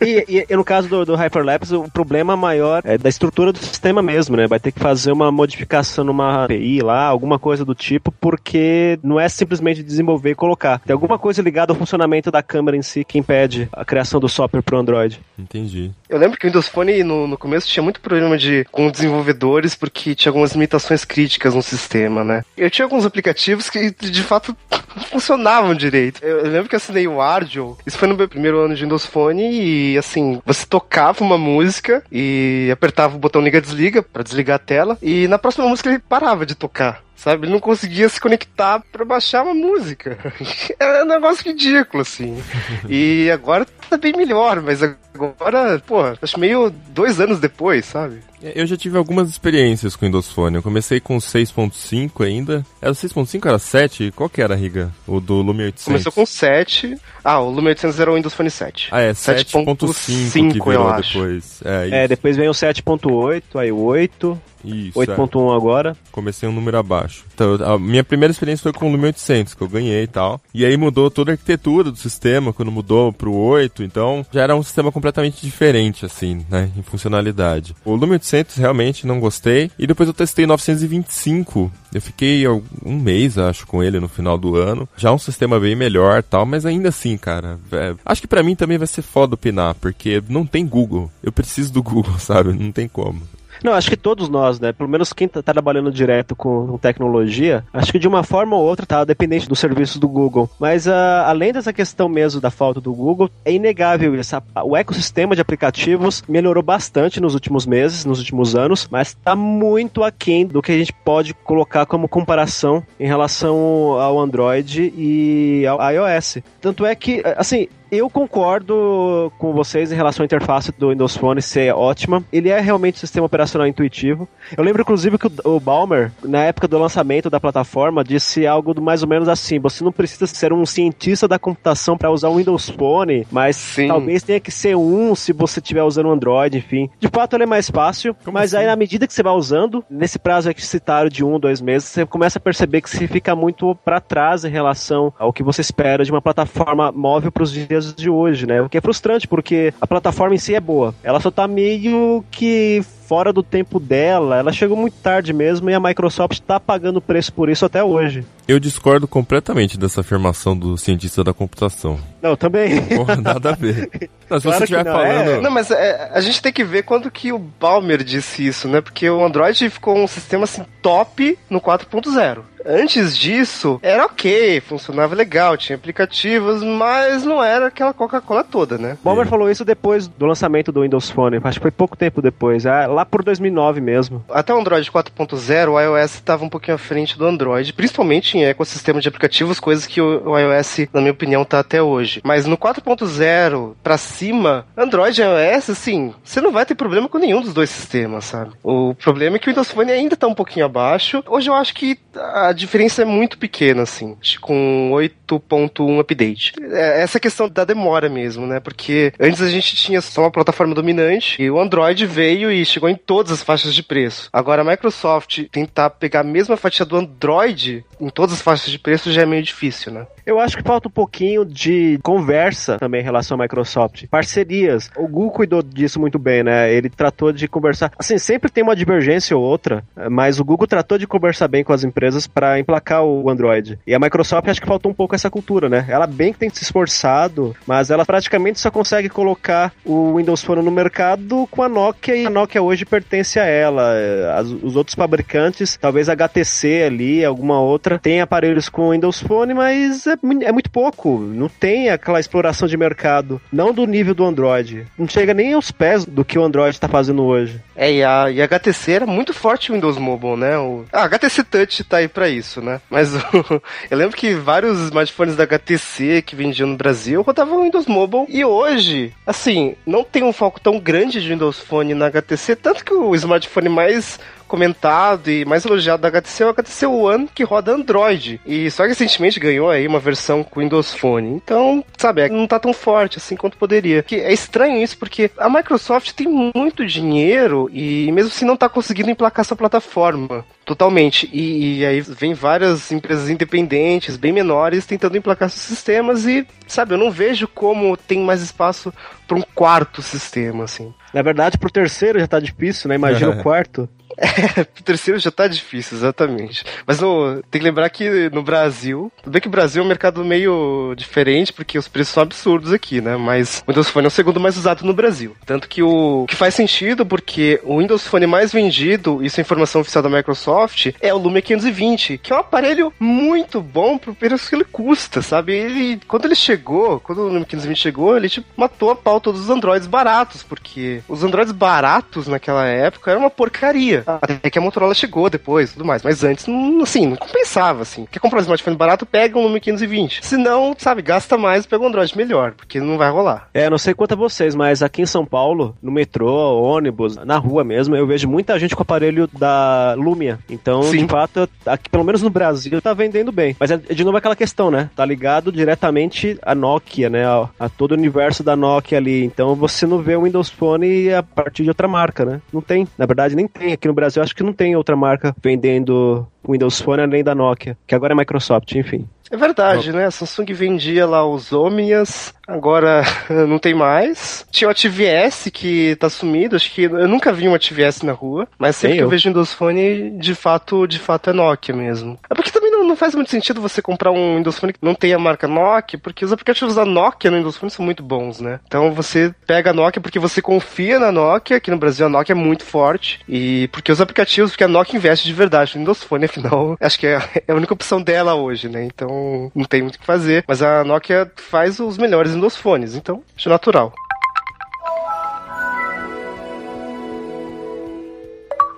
E, e- e no caso do, do Hyperlapse, o problema maior é da estrutura do sistema mesmo, né? Vai ter que fazer uma modificação numa API lá, alguma coisa do tipo, porque não é simplesmente desenvolver e colocar. Tem alguma coisa ligada ao funcionamento da câmera em si que impede a criação do software pro Android. Entendi. Eu lembro que o Windows Phone no, no começo tinha muito problema de, com desenvolvedores porque tinha algumas limitações críticas no sistema, né? Eu tinha alguns aplicativos que de fato [LAUGHS] não funcionavam direito. Eu, eu lembro que eu assinei o Arduino, isso foi no meu primeiro ano de Windows Phone e assim, você tocava uma música e apertava o botão liga-desliga pra desligar a tela e na próxima música ele parava de tocar. Sabe, ele não conseguia se conectar pra baixar uma música. [LAUGHS] Era um negócio ridículo, assim. E agora tá bem melhor, mas agora, pô, acho meio dois anos depois, sabe? Eu já tive algumas experiências com o Windows Phone. Eu comecei com 6.5 ainda. Era o 6.5 era 7? Qual que era, Riga? O do Lumia 800? Começou com 7. Ah, o Lumia 800 era o Windows Phone 7. Ah, é 7.5 que 7.5, virou eu acho. depois. É, É, depois vem o 7.8, aí o 8, isso é. 8.1 agora. Comecei um número abaixo. Então, a minha primeira experiência foi com o Lumia 800, que eu ganhei e tal. E aí mudou toda a arquitetura do sistema, quando mudou pro 8. Então, já era um sistema completamente diferente, assim, né, em funcionalidade. O Lumia 800 realmente não gostei. E depois eu testei o 925. Eu fiquei um mês, acho, com ele no final do ano. Já um sistema bem melhor tal, mas ainda assim, cara. é, acho que pra mim também vai ser foda opinar, porque não tem Google. Eu preciso do Google, [LAUGHS] sabe? Não tem como. Não, acho que todos nós, né? Pelo menos quem tá tá trabalhando direto com, tecnologia, acho que de uma forma ou outra tá dependente dos serviços do Google. Mas ah, além dessa questão mesmo da falta do Google, é inegável isso. O ecossistema de aplicativos melhorou bastante nos últimos meses, nos últimos anos, mas tá muito aquém do que a gente pode colocar como comparação em relação ao Android e ao iOS. Tanto é que, assim, eu concordo com vocês em relação à interface do Windows Phone ser ótima. Ele é realmente um sistema operacional intuitivo. Eu lembro, inclusive, que o, Balmer, na época do lançamento da plataforma, disse algo do mais ou menos assim: você não precisa ser um cientista da computação para usar o Windows Phone, mas Sim. talvez tenha que ser um se você estiver usando o Android, enfim. De fato, ele é mais fácil, Como mas assim? aí, na medida que você vai usando, nesse prazo aqui citado de um, dois meses, você começa a perceber que você fica muito para trás em relação ao que você espera de uma plataforma móvel para os dias de hoje, né? O que é frustrante, porque a plataforma em si é boa. Ela só tá meio que fora do tempo dela, ela chegou muito tarde mesmo e a Microsoft tá pagando preço por isso até hoje. Eu discordo completamente dessa afirmação do cientista da computação. Não, também. Porra, nada a ver. [LAUGHS] Não, se Claro você estiver falando. é. Não, mas é, a gente tem que ver quando que o Balmer disse isso, né? Porque o Android ficou um sistema assim top no 4.0. Antes disso, era ok, funcionava legal, tinha aplicativos, mas não era aquela Coca-Cola toda, né? Balmer falou isso depois do lançamento do Windows Phone, acho que foi pouco tempo depois, ah, lá por 2009 mesmo. Até o Android 4.0, o iOS estava um pouquinho à frente do Android, principalmente em ecossistema de aplicativos, coisas que o, iOS, na minha opinião, tá até hoje. Mas no 4.0 pra cima, Android e iOS, assim, você não vai ter problema com nenhum dos dois sistemas, sabe? O problema é que o Windows Phone ainda tá um pouquinho abaixo. Hoje eu acho que a diferença é muito pequena, assim, com 8.1 update. É essa questão da demora mesmo, né? Porque antes a gente tinha só uma plataforma dominante e o Android veio e chegou em todas as faixas de preço. Agora a Microsoft tentar pegar a mesma fatia do Android em todas as faixas de preço já é meio difícil, né? Eu acho que falta um pouquinho de conversa também em relação à Microsoft. Parcerias. O Google cuidou disso muito bem, né? Ele tratou de conversar. Assim, sempre tem uma divergência ou outra, mas o Google tratou de conversar bem com as empresas para emplacar o Android. E a Microsoft acho que faltou um pouco essa cultura, né? Ela bem que tem se esforçado, mas ela praticamente só consegue colocar o Windows Phone no mercado com a Nokia e a Nokia hoje pertence a ela. É, as- os outros fabricantes, talvez a HTC ali, alguma outra, tem aparelhos com Windows Phone, mas é, é muito pouco. Não tem aquela exploração de mercado. Não do nível do Android. Não chega nem aos pés do que o Android está fazendo hoje. É, e a, e a HTC era muito forte o Windows Mobile, né? O, a HTC Touch tá aí pra isso, né? Mas [LAUGHS] o- eu lembro que vários smartphones da HTC que vendiam no Brasil rodavam Windows Mobile. E hoje, assim, não tem um foco tão grande de Windows Phone na HTC, tanto que o smartphone mais comentado e mais elogiado da HTC é o HTC One que roda Android. E só recentemente ganhou aí uma versão com Windows Phone. Então, sabe, é- não tá tão forte assim quanto poderia. Que é estranho isso porque a Microsoft tem muito dinheiro e mesmo assim não tá conseguindo emplacar sua plataforma totalmente. E, e aí vem várias empresas independentes, bem menores, tentando emplacar seus sistemas e, sabe, eu não vejo como tem mais espaço para um quarto sistema assim. Na verdade, pro terceiro já tá difícil, né? Imagina o [LAUGHS] quarto. [LAUGHS] O terceiro já tá difícil, exatamente. Mas no- tem que lembrar que no Brasil, tudo bem que o Brasil é um mercado meio diferente, porque os preços são absurdos aqui, né? Mas o Windows Phone é o segundo mais usado no Brasil. Tanto que o que faz sentido, porque o Windows Phone mais vendido, isso é informação oficial da Microsoft, é o Lumia 520, que é um aparelho muito bom pro preço que ele custa, sabe? Ele, quando ele chegou, quando o Lumia 520 chegou, ele tipo, matou a pau todos os Androids baratos, porque os Androids baratos naquela época era uma porcaria. Até que a Motorola chegou depois e tudo mais. Mas antes, não, assim, não compensava, assim. Quer comprar um smartphone barato, pega um Lumia 520. Se não, sabe, gasta mais pega um Android melhor, porque não vai rolar. É, não sei quanto a vocês, mas aqui em São Paulo, no metrô, ônibus, na rua mesmo, eu vejo muita gente com aparelho da Lumia. Então, Sim. de fato, aqui, pelo menos no Brasil, tá vendendo bem. Mas é de novo aquela questão, né? Tá ligado diretamente à Nokia, né? A, a todo o universo da Nokia ali. Então você não vê o Windows Phone a partir de outra marca, né? Não tem. Na verdade, nem tem. Aqui no Brasil, acho que não tem outra marca vendendo Windows Phone além da Nokia, que agora é Microsoft, enfim. É verdade, né? A Samsung vendia lá os Omias, agora [LAUGHS] não tem mais. Tinha o TVS que tá sumido, acho que eu nunca vi uma TVS na rua, mas sempre que eu eu. vejo Windows Phone, de fato, de fato é Nokia mesmo. É porque também não, não faz muito sentido você comprar um Windows Phone que não tem a marca Nokia, porque os aplicativos da Nokia no Windows Phone são muito bons, né? Então você pega a Nokia porque você confia na Nokia, aqui no Brasil a Nokia é muito forte, e porque os aplicativos, porque a Nokia investe de verdade no Windows Phone, afinal, [LAUGHS] acho que é a única opção dela hoje, né? Então não tem muito o que fazer, mas a Nokia faz os melhores Windows Phones, então acho natural.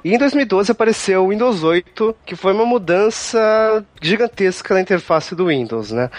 E em 2012 apareceu o Windows 8, que foi uma mudança gigantesca na interface do Windows, né?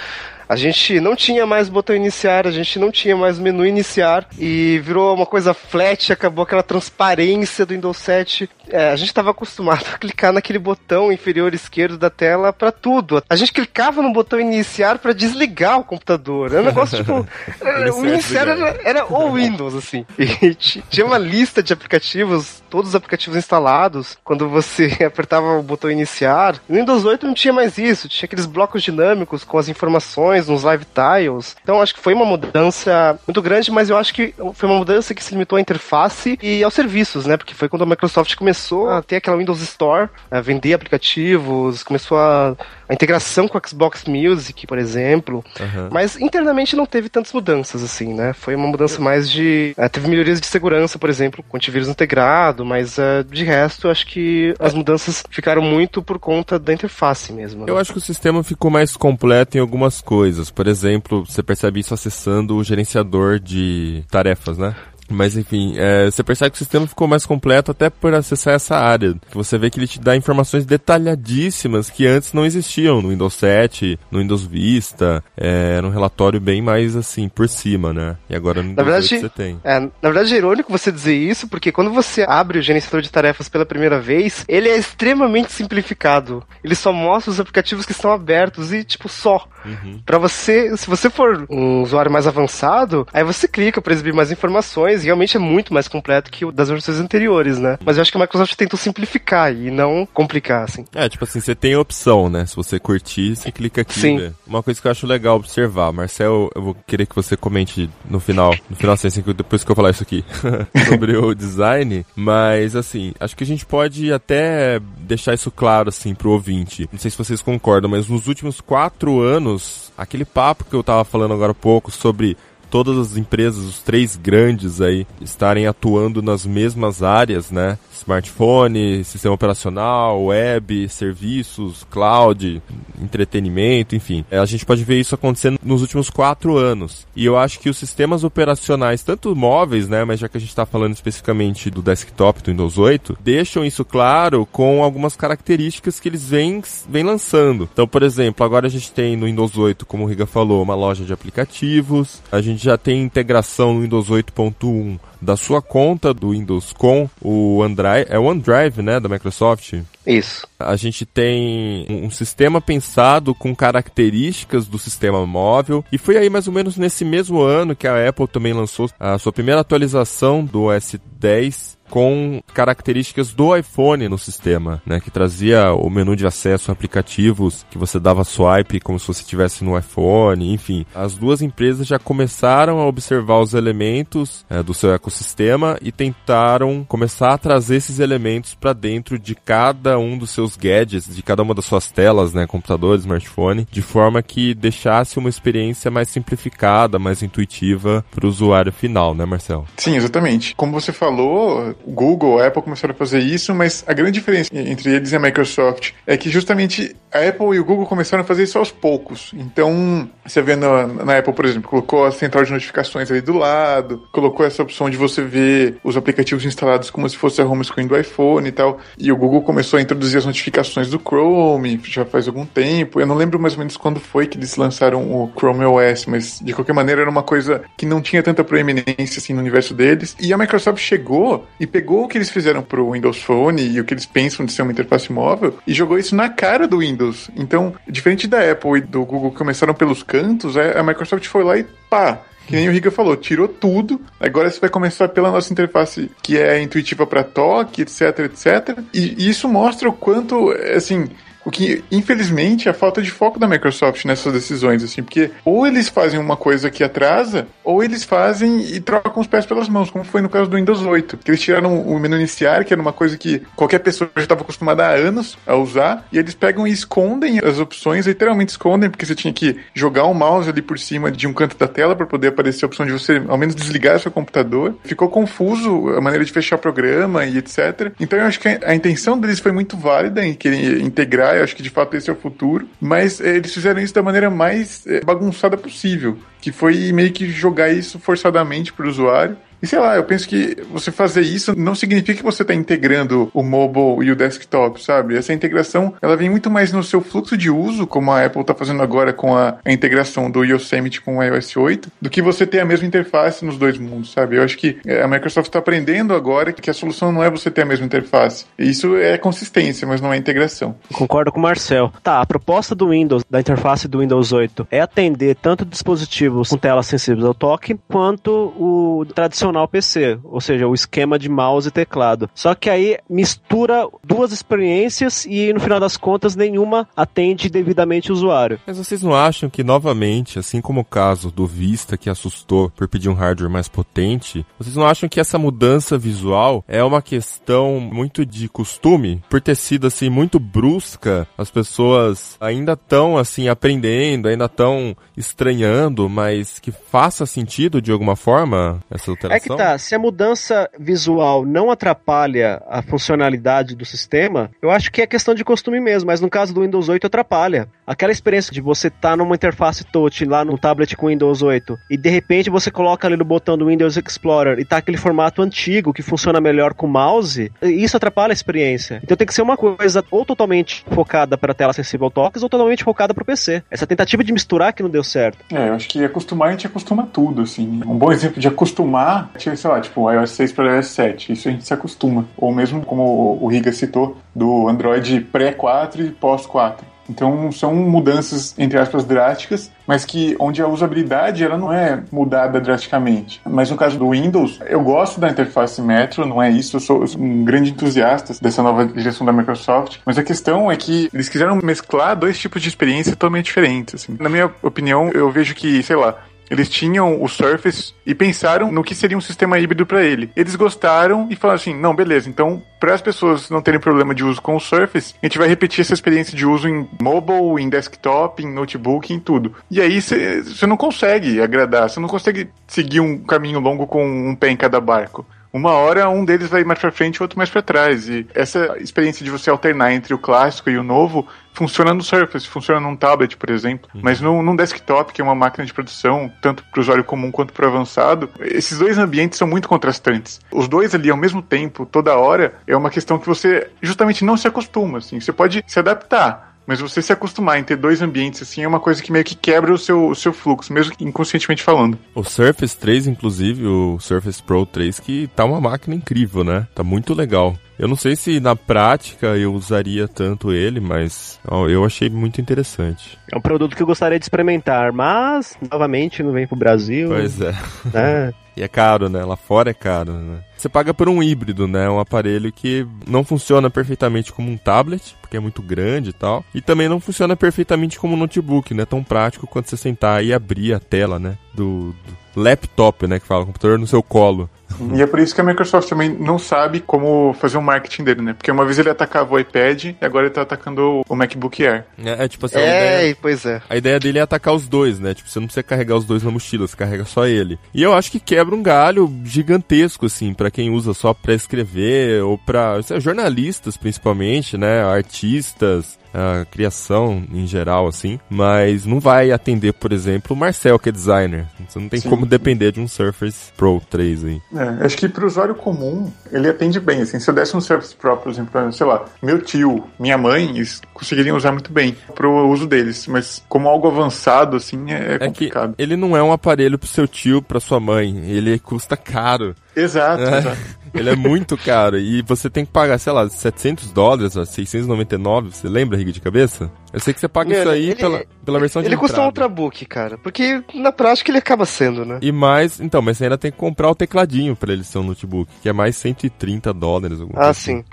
A gente não tinha mais botão iniciar, a gente não tinha mais menu iniciar e virou uma coisa flat, acabou aquela transparência do Windows 7. É, a gente estava acostumado [LAUGHS] a clicar naquele botão inferior esquerdo da tela para tudo. A gente clicava no botão iniciar para desligar o computador. É um negócio tipo. [LAUGHS] é, o iniciar era, era o Windows, assim. [LAUGHS] E tinha uma lista de aplicativos, todos os aplicativos instalados, quando você apertava o botão iniciar. No Windows 8 não tinha mais isso, tinha aqueles blocos dinâmicos com as informações nos live tiles. Então acho que foi uma mudança muito grande, mas eu acho que foi uma mudança que se limitou à interface e aos serviços, né? Porque foi quando a Microsoft começou a ter aquela Windows Store, a vender aplicativos, começou a, a integração com o Xbox Music, por exemplo. Aham. Mas internamente não teve tantas mudanças, assim, né? Foi uma mudança mais de. eh, teve melhorias de segurança, por exemplo, com antivírus integrado, mas eh, de resto, acho que as mudanças ficaram muito por conta da interface mesmo. né? Eu acho que o sistema ficou mais completo em algumas coisas. Por exemplo, você percebe isso acessando o gerenciador de tarefas, né? Mas enfim, é, você percebe que o sistema ficou mais completo até por acessar essa área. Você vê que ele te dá informações detalhadíssimas que antes não existiam no Windows 7, no Windows Vista. É, era um relatório bem mais assim, por cima, né? E agora no Na Windows 8 verdade, você tem. É, na verdade é irônico você dizer isso, porque quando você abre o gerenciador de tarefas pela primeira vez, ele é extremamente simplificado. Ele só mostra os aplicativos que estão abertos e, tipo, só. Uhum. Pra você, se você for um usuário mais avançado, aí você clica pra exibir mais informações e realmente é muito mais completo que o das versões anteriores, né? Mas eu acho que a Microsoft tentou simplificar e não complicar, assim. É, tipo assim, você tem a opção, né? Se você curtir, você clica aqui. Sim. e vê. Uma coisa que eu acho legal observar, Marcel, eu vou querer que você comente no final, no final assim, assim, depois que eu falar isso aqui, [LAUGHS] sobre o design, mas assim, acho que a gente pode até deixar isso claro, assim, pro ouvinte. Não sei se vocês concordam, mas nos últimos quatro anos, aquele papo que eu tava falando agora há pouco sobre todas as empresas, os três grandes aí, estarem atuando nas mesmas áreas, né? Smartphone, sistema operacional, web, serviços, cloud, entretenimento, enfim. É, a gente pode ver isso acontecendo nos últimos quatro anos. E eu acho que os sistemas operacionais, tanto móveis, né, mas já que a gente está falando especificamente do desktop do Windows 8, deixam isso claro com algumas características que eles vêm, vêm lançando. Então, por exemplo, agora a gente tem no Windows 8, como o Riga falou, uma loja de aplicativos, a gente já tem integração no Windows 8.1 da sua conta do Windows com o OneDrive, é o OneDrive, né, da Microsoft. Isso. A gente tem um sistema pensado com características do sistema móvel e foi aí mais ou menos nesse mesmo ano que a Apple também lançou a sua primeira atualização do OS 10 com características do iPhone no sistema, né, que trazia o menu de acesso a aplicativos que você dava swipe como se você estivesse no iPhone, enfim. As duas empresas já começaram a observar os elementos é, do seu ecossistema e tentaram começar a trazer esses elementos para dentro de cada um dos seus gadgets, de cada uma das suas telas, né, computador, smartphone, de forma que deixasse uma experiência mais simplificada, mais intuitiva para o usuário final, né, Marcel? Sim, exatamente. Como você falou, Google, a Apple começaram a fazer isso, mas a grande diferença entre eles e a Microsoft é que justamente a Apple e o Google começaram a fazer isso aos poucos. Então, você vê na, na Apple, por exemplo, colocou a central de notificações ali do lado, colocou essa opção de você ver os aplicativos instalados como se fosse a home screen do iPhone e tal. E o Google começou a introduzir as notificações do Chrome já faz algum tempo. Eu não lembro mais ou menos quando foi que eles lançaram o Chrome OS, mas de qualquer maneira era uma coisa que não tinha tanta proeminência assim no universo deles. E a Microsoft chegou e pegou o que eles fizeram pro Windows Phone e o que eles pensam de ser uma interface móvel e jogou isso na cara do Windows. Então, diferente da Apple e do Google que começaram pelos cantos, a Microsoft foi lá e pá, que nem o Riga falou, tirou tudo. Agora você vai começar pela nossa interface que é intuitiva para toque, etc, etc. E, e isso mostra o quanto, assim, o que, infelizmente, é a falta de foco da Microsoft nessas decisões, assim, porque ou eles fazem uma coisa que atrasa, ou eles fazem e trocam os pés pelas mãos, como foi no caso do Windows 8. Que eles tiraram o menu iniciar, que era uma coisa que qualquer pessoa já estava acostumada há anos a usar, e eles pegam e escondem as opções, literalmente escondem, porque você tinha que jogar o mouse ali por cima de um canto da tela para poder aparecer a opção de você, ao menos, desligar seu computador. Ficou confuso a maneira de fechar programa e etc. Então eu acho que a intenção deles foi muito válida em querer integrar eu acho que de fato esse é o futuro, mas é, eles fizeram isso da maneira mais é, bagunçada possível, que foi meio que jogar isso forçadamente para o usuário e sei lá, eu penso que você fazer isso não significa que você está integrando o mobile e o desktop, sabe? Essa integração, ela vem muito mais no seu fluxo de uso, como a Apple está fazendo agora com a, a, integração do Yosemite com o iOS 8, do que você ter a mesma interface nos dois mundos, sabe? Eu acho que é, a Microsoft está aprendendo agora que a solução não é você ter a mesma interface. Isso é consistência, mas não é integração. Concordo com o Marcel. Tá, a proposta do Windows, da interface do Windows 8, é atender tanto dispositivos com telas sensíveis ao toque, quanto o tradicional tradicional PC, ou seja, o esquema de mouse e teclado. Só que aí mistura duas experiências e no final das contas nenhuma atende devidamente o usuário. Mas vocês não acham que novamente, assim como o caso do Vista que assustou por pedir um hardware mais potente, vocês não acham que essa mudança visual é uma questão muito de costume, por ter sido assim muito brusca, as pessoas ainda estão assim aprendendo, ainda estão estranhando, mas que faça sentido de alguma forma essa alteração? É que tá, se a mudança visual não atrapalha a funcionalidade do sistema, eu acho que é questão de costume mesmo, mas no caso do Windows 8 atrapalha. Aquela experiência de você estar tá numa interface touch lá no tablet com Windows 8 e de repente você coloca ali no botão do Windows Explorer e tá aquele formato antigo que funciona melhor com o mouse, isso atrapalha a experiência. Então tem que ser uma coisa ou totalmente focada para tela sensível ao toques ou totalmente focada para o PC. Essa tentativa de misturar que não deu certo. É, eu acho que acostumar a gente acostuma tudo, assim. Um bom exemplo de acostumar tinha, sei lá, tipo, iOS 6 para o iOS 7. Isso a gente se acostuma. Ou mesmo, como o Riga citou, do Android pré-4 e pós-4. Então são mudanças, entre aspas, drásticas, mas que onde a usabilidade ela não é mudada drasticamente. Mas no caso do Windows, eu gosto da interface Metro, não é isso, eu sou, eu sou um grande entusiasta dessa nova direção da Microsoft, mas a questão é que eles quiseram mesclar dois tipos de experiência totalmente diferentes. Assim. Na minha opinião, eu vejo que, sei lá, Eles tinham o Surface e pensaram no que seria um sistema híbrido para ele. Eles gostaram e falaram assim: não, beleza, então para as pessoas não terem problema de uso com o Surface, a gente vai repetir essa experiência de uso em mobile, em desktop, em notebook, em tudo. E aí você não consegue agradar, você não consegue seguir um caminho longo com um pé em cada barco uma hora um deles vai mais para frente e outro mais para trás. E essa experiência de você alternar entre o clássico e o novo funciona no Surface, funciona num tablet, por exemplo, uhum. mas num, num, desktop, que é uma máquina de produção, tanto para o usuário comum quanto para o avançado, esses dois ambientes são muito contrastantes. Os dois ali ao mesmo tempo, toda hora, é uma questão que você justamente não se acostuma, assim. Você pode se adaptar, mas você se acostumar em ter dois ambientes assim é uma coisa que meio que quebra o seu, o seu fluxo, mesmo inconscientemente falando. O Surface 3, inclusive, o Surface Pro 3, que tá uma máquina incrível, né? Tá muito legal. Eu não sei se na prática eu usaria tanto ele, mas ó, eu achei muito interessante. É um produto que eu gostaria de experimentar, mas novamente não vem pro Brasil. Pois é. Né? [LAUGHS] e é caro, né? Lá fora é caro, né? Você paga por um híbrido, né? Um aparelho que não funciona perfeitamente como um tablet, porque é muito grande e tal. E também não funciona perfeitamente como um notebook, né? Tão prático quanto você sentar e abrir a tela, né? Do, do laptop, né? Que fala, computador no seu colo. E é por isso que a Microsoft também não sabe como fazer o um marketing dele, né? Porque uma vez ele atacava o iPad e agora ele tá atacando o MacBook Air. É, é tipo assim, é, ideia, pois é. A ideia dele é atacar os dois, né? Tipo, você não precisa carregar os dois na mochila, você carrega só ele. E eu acho que quebra um galho gigantesco, assim, para quem usa só pra escrever ou pra jornalistas, principalmente, né? Artistas, a criação em geral, assim, mas não vai atender, por exemplo, o Marcel, que é designer. Você não tem Sim. como depender de um Surface Pro 3 aí. É, acho que pro usuário comum, ele atende bem, assim, se eu desse um Surface Pro, por exemplo, sei lá, meu tio, minha mãe, eles conseguiriam usar muito bem pro uso deles, mas como algo avançado, assim, é, é complicado. Que ele não é um aparelho pro seu tio, pra sua mãe, ele custa caro. Exato, é. exato. Ele é muito caro e você tem que pagar, sei lá, 700 dólares, 699, você lembra, Riga, de cabeça? Eu sei que você paga Meu, isso aí ele, pela, pela versão de Ele custa um Ultrabook, cara, porque na prática ele acaba sendo, né? E mais, então, mas você ainda tem que comprar o tecladinho para ele ser um notebook, que é mais 130 dólares. Ah, assim. sim.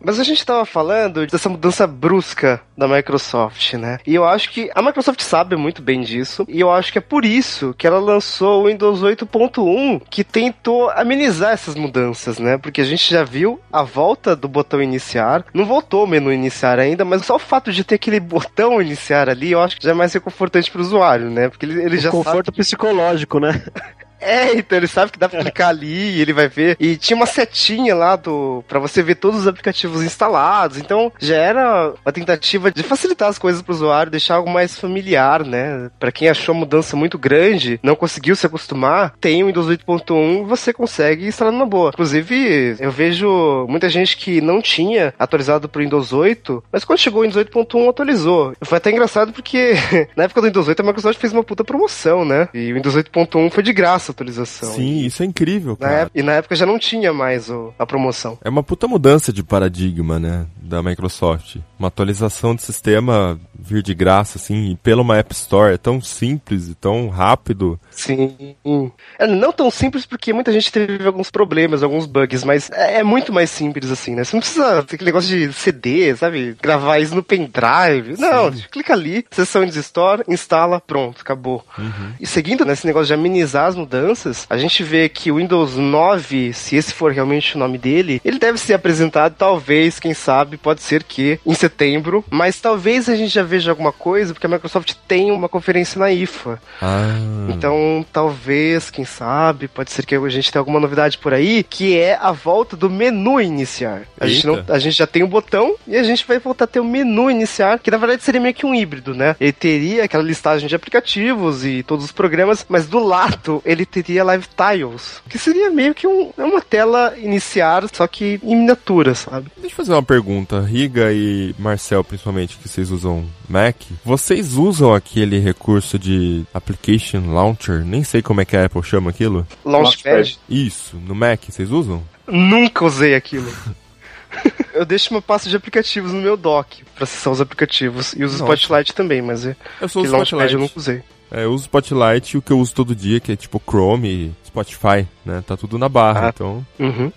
Mas a gente estava falando dessa mudança brusca da Microsoft, né? E eu acho que a Microsoft sabe muito bem disso, e eu acho que é por isso que ela lançou o Windows 8.1, que tentou amenizar essas mudanças, né? Porque a gente já viu a volta do botão iniciar, não voltou o menu iniciar ainda, mas só o fato de ter aquele botão iniciar ali, eu acho que já é mais reconfortante para o usuário, né? Porque ele, ele já conforto sabe... psicológico, né? [LAUGHS] É, então ele sabe que dá pra clicar ali ele vai ver. E tinha uma setinha lá do para você ver todos os aplicativos instalados. Então já era uma tentativa de facilitar as coisas pro usuário, deixar algo mais familiar, né? Para quem achou a mudança muito grande, não conseguiu se acostumar, tem o Windows 8.1 e você consegue instalar numa boa. Inclusive, eu vejo muita gente que não tinha atualizado pro Windows 8, mas quando chegou o Windows 8.1 atualizou. Foi até engraçado porque [LAUGHS] na época do Windows 8 a Microsoft fez uma puta promoção, né? E o Windows 8.1 foi de graça essa atualização. Sim, isso é incrível, cara. Na época, e na época já não tinha mais o, a promoção. É uma puta mudança de paradigma, né, da Microsoft. Uma atualização de sistema vir de graça, assim, e pela uma App Store, é tão simples e tão rápido. Sim. É não tão simples porque muita gente teve alguns problemas, alguns bugs, mas é, é muito mais simples assim, né? Você não precisa ter aquele negócio de CD, sabe? Gravar isso no pendrive. Sim. Não, clica ali, sessão de Store, instala, pronto, acabou. Uhum. E seguindo nesse negócio de amenizar as mudanças, mudanças, a gente vê que o Windows 9, se esse for realmente o nome dele, ele deve ser apresentado, talvez, quem sabe, pode ser que em setembro, mas talvez a gente já veja alguma coisa, porque a Microsoft tem uma conferência na IFA. Ah. Então, talvez, quem sabe, pode ser que a gente tenha alguma novidade por aí, que é a volta do menu iniciar. A, gente, não, a gente já tem o um botão e a gente vai voltar a ter o menu iniciar, que na verdade seria meio que um híbrido, né? Ele teria aquela listagem de aplicativos e todos os programas, mas do lado ele teria Live Tiles, que seria meio que um, é uma tela iniciar, só que em miniatura, sabe? Deixa eu fazer uma pergunta, Riga e Marcel, principalmente, que vocês usam Mac, vocês usam aquele recurso de Application Launcher? Nem sei como é que a Apple chama aquilo. Launchpad? Isso, no Mac, vocês usam? Nunca usei aquilo. [LAUGHS] eu deixo uma pasta de aplicativos no meu dock para acessar os aplicativos e uso o Spotlight também, mas é eu sou o Spotlight. eu nunca usei. É, eu uso Spotlight e o que eu uso todo dia, que é tipo Chrome, Spotify, né? Tá tudo na barra, ah. então. Uhum.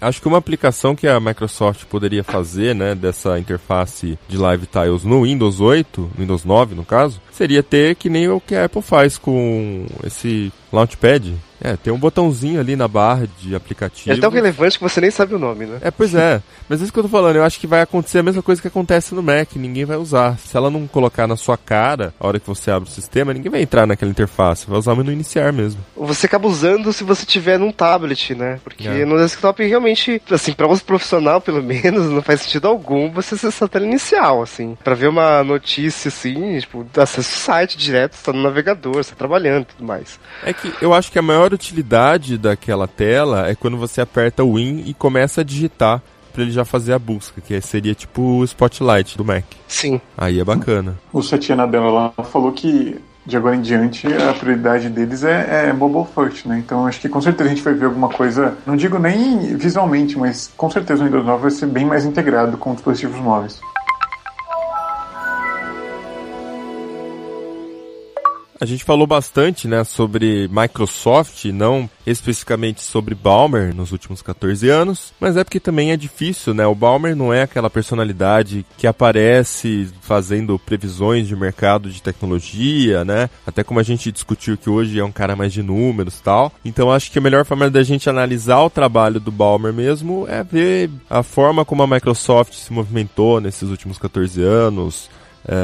Acho que uma aplicação que a Microsoft poderia fazer, né, dessa interface de Live Tiles no Windows 8, Windows 9 no caso, seria ter que nem o que a Apple faz com esse Launchpad. É, tem um botãozinho ali na barra de aplicativo. É tão relevante que você nem sabe o nome, né? É, pois é. Mas é isso que eu tô falando. Eu acho que vai acontecer a mesma coisa que acontece no Mac. Ninguém vai usar. Se ela não colocar na sua cara, a hora que você abre o sistema, ninguém vai entrar naquela interface. Vai usar o menu iniciar mesmo. Você acaba usando se você tiver num tablet, né? Porque É. no desktop realmente, assim, pra uso profissional pelo [LAUGHS] menos, não faz sentido algum você acessar a tela inicial, assim. Pra ver uma notícia, assim, tipo, acessa o site direto, você tá no navegador, você tá trabalhando e tudo mais. É que eu acho que a maior utilidade daquela tela é quando você aperta o Win e começa a digitar pra ele já fazer a busca, que seria tipo o Spotlight do Mac. Sim. Aí é bacana. O Satya Nadella lá falou que de agora em diante a prioridade deles é, é mobile first, né? Então acho que com certeza a gente vai ver alguma coisa, não digo nem visualmente, mas com certeza o Windows 9 vai ser bem mais integrado com dispositivos móveis. A gente falou bastante, né, sobre Microsoft, não especificamente sobre Balmer nos últimos 14 anos, mas é porque também é difícil, né? O Balmer não é aquela personalidade que aparece fazendo previsões de mercado de tecnologia, né? Até como a gente discutiu que hoje é um cara mais de números tal. Então acho que a melhor forma da gente analisar o trabalho do Balmer mesmo é ver a forma como a Microsoft se movimentou nesses últimos 14 anos, é,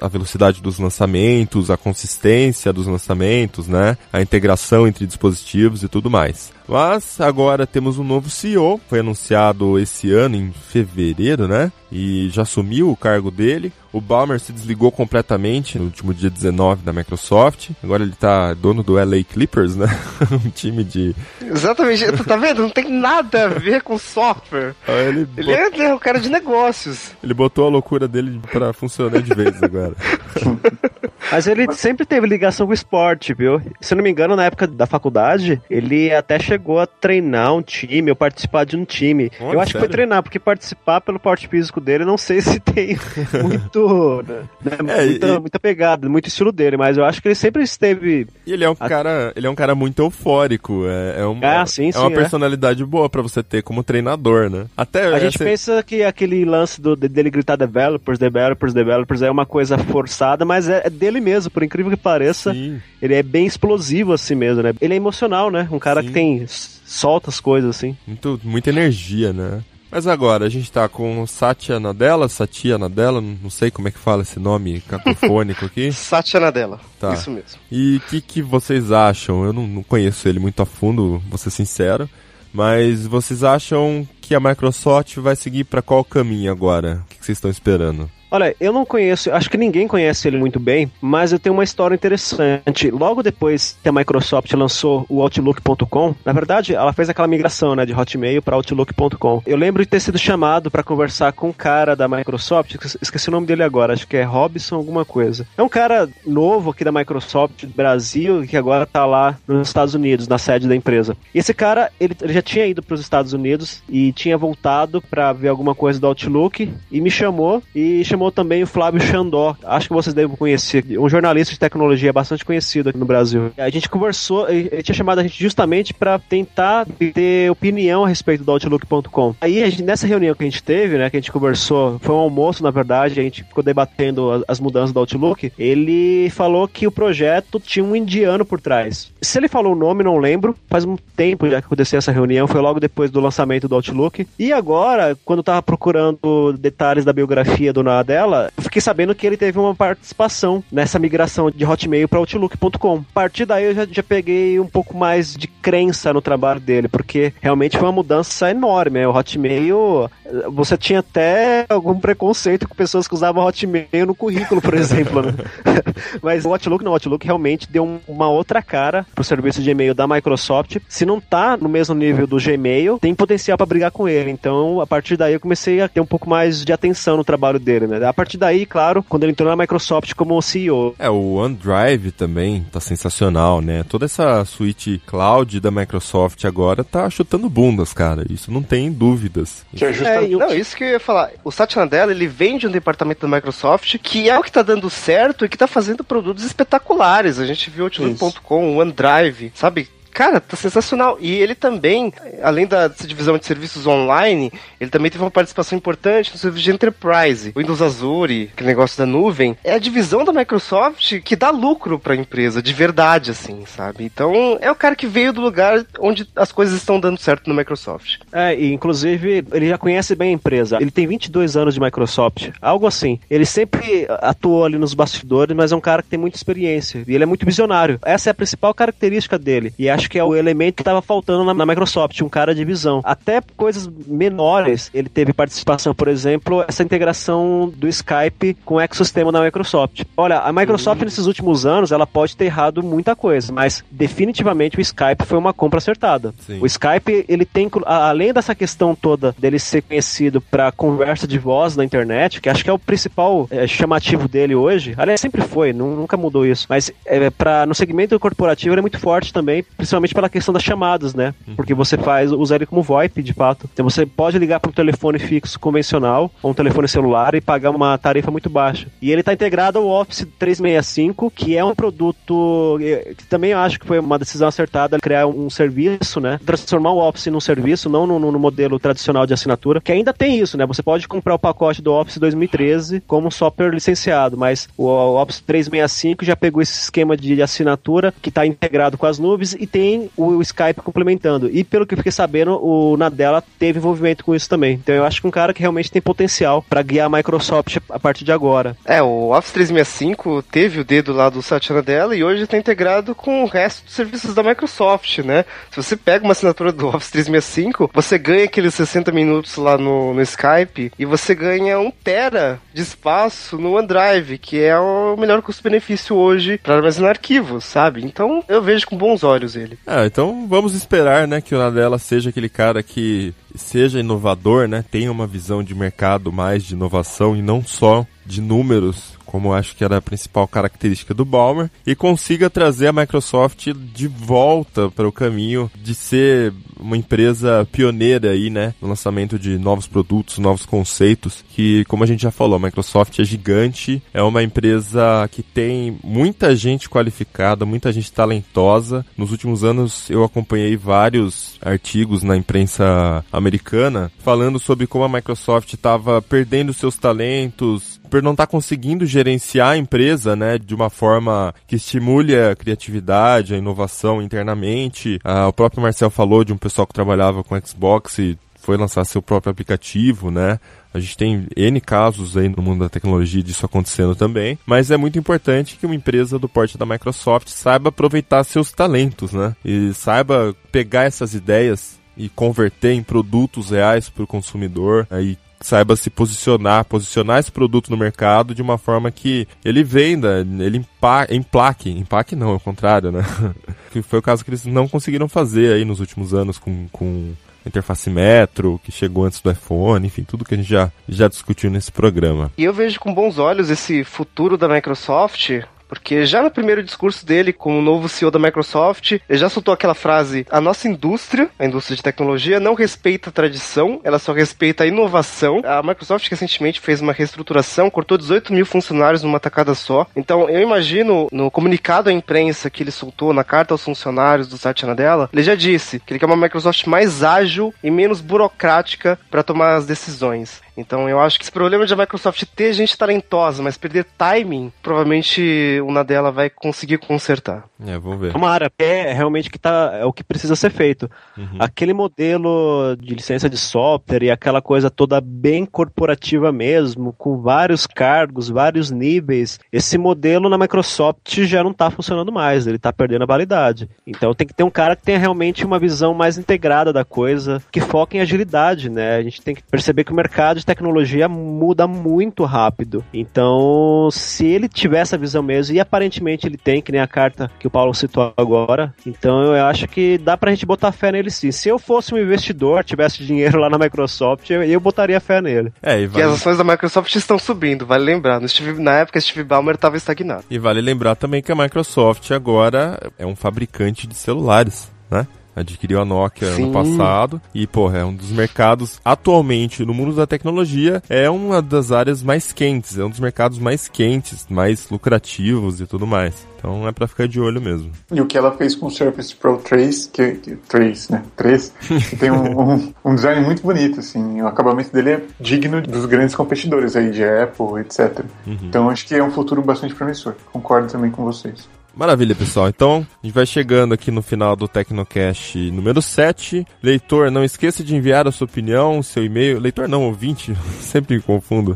a velocidade dos lançamentos, a consistência dos lançamentos, né? A integração entre dispositivos e tudo mais. Mas agora temos um novo CEO, foi anunciado esse ano em fevereiro, né? E já assumiu o cargo dele. O Balmer se desligou completamente no último dia 19 da Microsoft. Agora ele tá dono do LA Clippers, né? [LAUGHS] um time de. Exatamente, tu tá vendo? Não tem nada a ver com software. [LAUGHS] Ah, Ele, Ele bot- é, ele é um cara de negócios. ele botou a loucura dele pra funcionar de vez agora. [LAUGHS] Mas ele sempre teve ligação com o esporte, viu? Se eu não me engano, na época da faculdade, ele até chegou a treinar um time ou participar de um time. Olha, eu acho que sério? foi treinar, porque participar pelo porte físico dele, não sei [LAUGHS] se tem muito. né, [LAUGHS] É, muita, e- muita pegada, muito estilo dele, mas eu acho que ele sempre esteve. E ele é um A- cara, ele é um cara muito eufórico, é, é, um, Ah, sim, é sim, uma é. personalidade boa pra você ter como treinador, né? Até A gente essa- pensa que aquele lance do, dele gritar developers, developers, developers é uma coisa forçada, mas é, é dele mesmo, por incrível que pareça. Sim. Ele é bem explosivo assim mesmo, né? Ele é emocional, né? Um cara Sim. que tem. Solta as coisas assim. Muito, muita energia, né? Mas agora, a gente tá com o Satya Nadella, Satya Nadella, não não sei como é que fala esse nome cacofônico aqui. [LAUGHS] Satya Nadella. Tá. Isso mesmo. E o que, que vocês acham? Eu não, não conheço ele muito a fundo, vou ser sincero. Mas vocês acham que a Microsoft vai seguir pra qual caminho agora? O que, que vocês estão esperando? Olha, eu não conheço, acho que ninguém conhece ele muito bem, mas eu tenho uma história interessante. Logo depois que a Microsoft lançou o Outlook.com, na verdade, ela fez aquela migração, né, de Hotmail para Outlook.com. Eu lembro de ter sido chamado para conversar com um cara da Microsoft, esqueci- o nome dele agora, acho que é Robson alguma coisa. É um cara novo aqui da Microsoft Brasil, que agora tá lá nos Estados Unidos, na sede da empresa. E esse cara, ele, ele já tinha ido para os Estados Unidos e tinha voltado para ver alguma coisa do Outlook e me chamou e chamou também o Flávio Xandó. Acho que vocês devem conhecer, um jornalista de tecnologia bastante conhecido aqui no Brasil. A gente conversou, ele tinha chamado a gente justamente para tentar ter opinião a respeito do Outlook.com. Aí gente- nessa reunião que a gente teve, né, que a gente conversou, foi um almoço na verdade, a gente ficou debatendo as, as mudanças do Outlook. Ele falou que o projeto tinha um indiano por trás. Se ele falou o nome, não lembro. Faz um tempo já que aconteceu essa reunião, foi logo depois do lançamento do Outlook. E agora, quando eu tava procurando detalhes da biografia do Nadella, eu fiquei sabendo que ele teve uma participação nessa migração de Hotmail para Outlook.com. A partir daí eu já, já peguei um pouco mais de crença no trabalho dele, porque realmente foi uma mudança enorme. né? O Hotmail, você tinha até algum preconceito com pessoas que usavam Hotmail no currículo, por [LAUGHS] exemplo. né? [LAUGHS] Mas o Outlook não, o Outlook realmente deu um- uma outra cara pro serviço de e-mail da Microsoft. Se não tá no mesmo nível do Gmail, tem potencial para brigar com ele. Então, a partir daí eu comecei a ter um pouco mais de atenção no trabalho dele, né? A partir daí, claro, quando ele entrou na Microsoft como CEO. É, o OneDrive também tá sensacional, né? Toda essa suíte cloud da Microsoft agora tá chutando bundas, cara. Isso não tem dúvidas. Que é É, justamente. o- Não, isso que eu ia falar. O Satya Nadella, ele vem de um departamento da Microsoft que é o que tá dando certo e que tá fazendo produtos espetaculares. A gente viu o Outlook.com, o OneDrive, sabe? Cara, tá sensacional. E ele também, além da divisão de serviços online, ele também teve uma participação importante no serviço de Enterprise. Windows Azure, aquele negócio da nuvem, é a divisão da Microsoft que dá lucro pra empresa, de verdade, assim, sabe? Então, é o cara que veio do lugar onde as coisas estão dando certo no Microsoft. É, e inclusive, ele já conhece bem a empresa. Ele tem 22 anos de Microsoft, algo assim. Ele sempre atuou ali nos bastidores, mas é um cara que tem muita experiência. E ele é muito visionário. Essa é a principal característica dele. E acho que é o elemento que estava faltando na, na Microsoft, um cara de visão. Até coisas menores, ele teve participação, por exemplo, essa integração do Skype com o ecossistema da Microsoft. Olha, a Microsoft Uhum. nesses últimos anos, ela pode ter errado muita coisa, mas definitivamente o Skype foi uma compra acertada. Sim. O Skype, ele tem, além dessa questão toda dele ser conhecido para conversa de voz na internet, que acho que é o principal é, chamativo dele hoje, aliás, sempre foi, nu- nunca mudou isso, mas é, pra, no segmento corporativo ele é muito forte também, principalmente pela questão das chamadas, né? Porque você faz, usa ele como VoIP, de fato. Então você pode ligar para um telefone fixo convencional ou um telefone celular e pagar uma tarifa muito baixa. E ele está integrado ao Office 365, que é um produto eh, que também eu acho que foi uma decisão acertada criar um serviço, né? Transformar o Office num serviço, não no, no modelo tradicional de assinatura, que ainda tem isso, né? Você pode comprar o pacote do Office 2013 como software licenciado, mas o, o Office 365 já pegou esse esquema de assinatura que está integrado com as nuvens e tem o Skype complementando. E pelo que eu fiquei sabendo, o Nadella teve envolvimento com isso também. Então eu acho que um cara que realmente tem potencial para guiar a Microsoft a partir de agora. É, o Office 365 teve o dedo lá do Satya Nadella e hoje está integrado com o resto dos serviços da Microsoft, né? Se você pega uma assinatura do Office 365, você ganha aqueles 60 minutos lá no, no Skype e você ganha um tera de espaço no OneDrive, que é o melhor custo-benefício hoje para armazenar arquivos, sabe? Então eu vejo com bons olhos ele. Ah, então vamos esperar, né, que o Nadella seja aquele cara que seja inovador, né, tenha uma visão de mercado mais de inovação e não só de números, como eu acho que era a principal característica do Balmer, e consiga trazer a Microsoft de volta para o caminho de ser uma empresa pioneira aí, né, no lançamento de novos produtos, novos conceitos, que como a gente já falou, a Microsoft é gigante, é uma empresa que tem muita gente qualificada, muita gente talentosa. Nos últimos anos eu acompanhei vários artigos na imprensa americana falando sobre como a Microsoft estava perdendo seus talentos, por não estar conseguindo gerenciar a empresa, né, de uma forma que estimule a criatividade, a inovação internamente. Ah, o próprio Marcel falou de um pessoal que trabalhava com Xbox e foi lançar seu próprio aplicativo, né? A gente tem N casos aí no mundo da tecnologia disso acontecendo também, mas é muito importante que uma empresa do porte da Microsoft saiba aproveitar seus talentos, né? E saiba pegar essas ideias e converter em produtos reais para o consumidor, aí saiba se posicionar, posicionar esse produto no mercado de uma forma que ele venda, ele empa emplaque, emplaque não, é o contrário, né? [LAUGHS] que foi o caso que eles não conseguiram fazer aí nos últimos anos com, com interface Metro, que chegou antes do iPhone, enfim, tudo que a gente já, já discutiu nesse programa. E eu vejo com bons olhos esse futuro da Microsoft, porque já no primeiro discurso dele, como novo CEO da Microsoft, ele já soltou aquela frase: a nossa indústria, a indústria de tecnologia, não respeita a tradição, ela só respeita a inovação. A Microsoft recentemente fez uma reestruturação, cortou 18 mil funcionários numa tacada só. Então eu imagino no comunicado à imprensa que ele soltou na carta aos funcionários do Satya Nadella, ele já disse que ele quer uma Microsoft mais ágil e menos burocrática para tomar as decisões. Então eu acho que esse problema de a Microsoft ter gente talentosa, mas perder timing, provavelmente o Nadella vai conseguir consertar. É, vamos ver. Tomara, é realmente que tá, é o que precisa ser feito. Uhum. Aquele modelo de licença de software e aquela coisa toda bem corporativa mesmo, com vários cargos, vários níveis, esse modelo na Microsoft já não está funcionando mais, ele está perdendo a validade. Então tem que ter um cara que tenha realmente uma visão mais integrada da coisa, que foque em agilidade, né? A gente tem que perceber que o mercado tecnologia muda muito rápido. Então, se ele tiver essa visão mesmo, e aparentemente ele tem, que nem a carta que o Paulo citou agora, então eu acho que dá pra gente botar fé nele sim. Se eu fosse um investidor, tivesse dinheiro lá na Microsoft, eu, eu botaria fé nele. É, e E vale, as ações da Microsoft estão subindo, vale lembrar. No Steve- na época, Steve Ballmer estava estagnado. e vale lembrar também que a Microsoft agora é um fabricante de celulares, né? Adquiriu a Nokia Sim. ano passado e, porra, é um dos mercados atualmente no mundo da tecnologia, é uma das áreas mais quentes, é um dos mercados mais quentes, mais lucrativos e tudo mais. Então é pra ficar de olho mesmo. E o que ela fez com o Surface Pro 3, que, que 3, né? 3, que tem um, um, um design muito bonito, assim. O acabamento dele é digno dos grandes competidores aí, de Apple, etc. Então acho que é um futuro bastante promissor. Concordo também com vocês. Maravilha, pessoal. Então, a gente vai chegando aqui no final do Tecnocast número 7. Leitor, não esqueça de enviar a sua opinião, seu e-mail. Leitor não, ouvinte, [LAUGHS] sempre me confundo.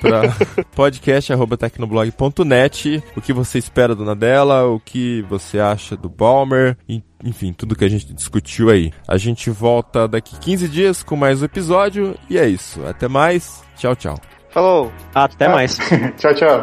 Para [LAUGHS] podcast.tecnoblog.net. O que você espera do Nadella, o que você acha do Balmer, enfim, tudo que a gente discutiu aí. A gente volta daqui 15 dias com mais um episódio. E é isso. Até mais. Tchau, tchau. Falou! Até mais. [LAUGHS] tchau, tchau.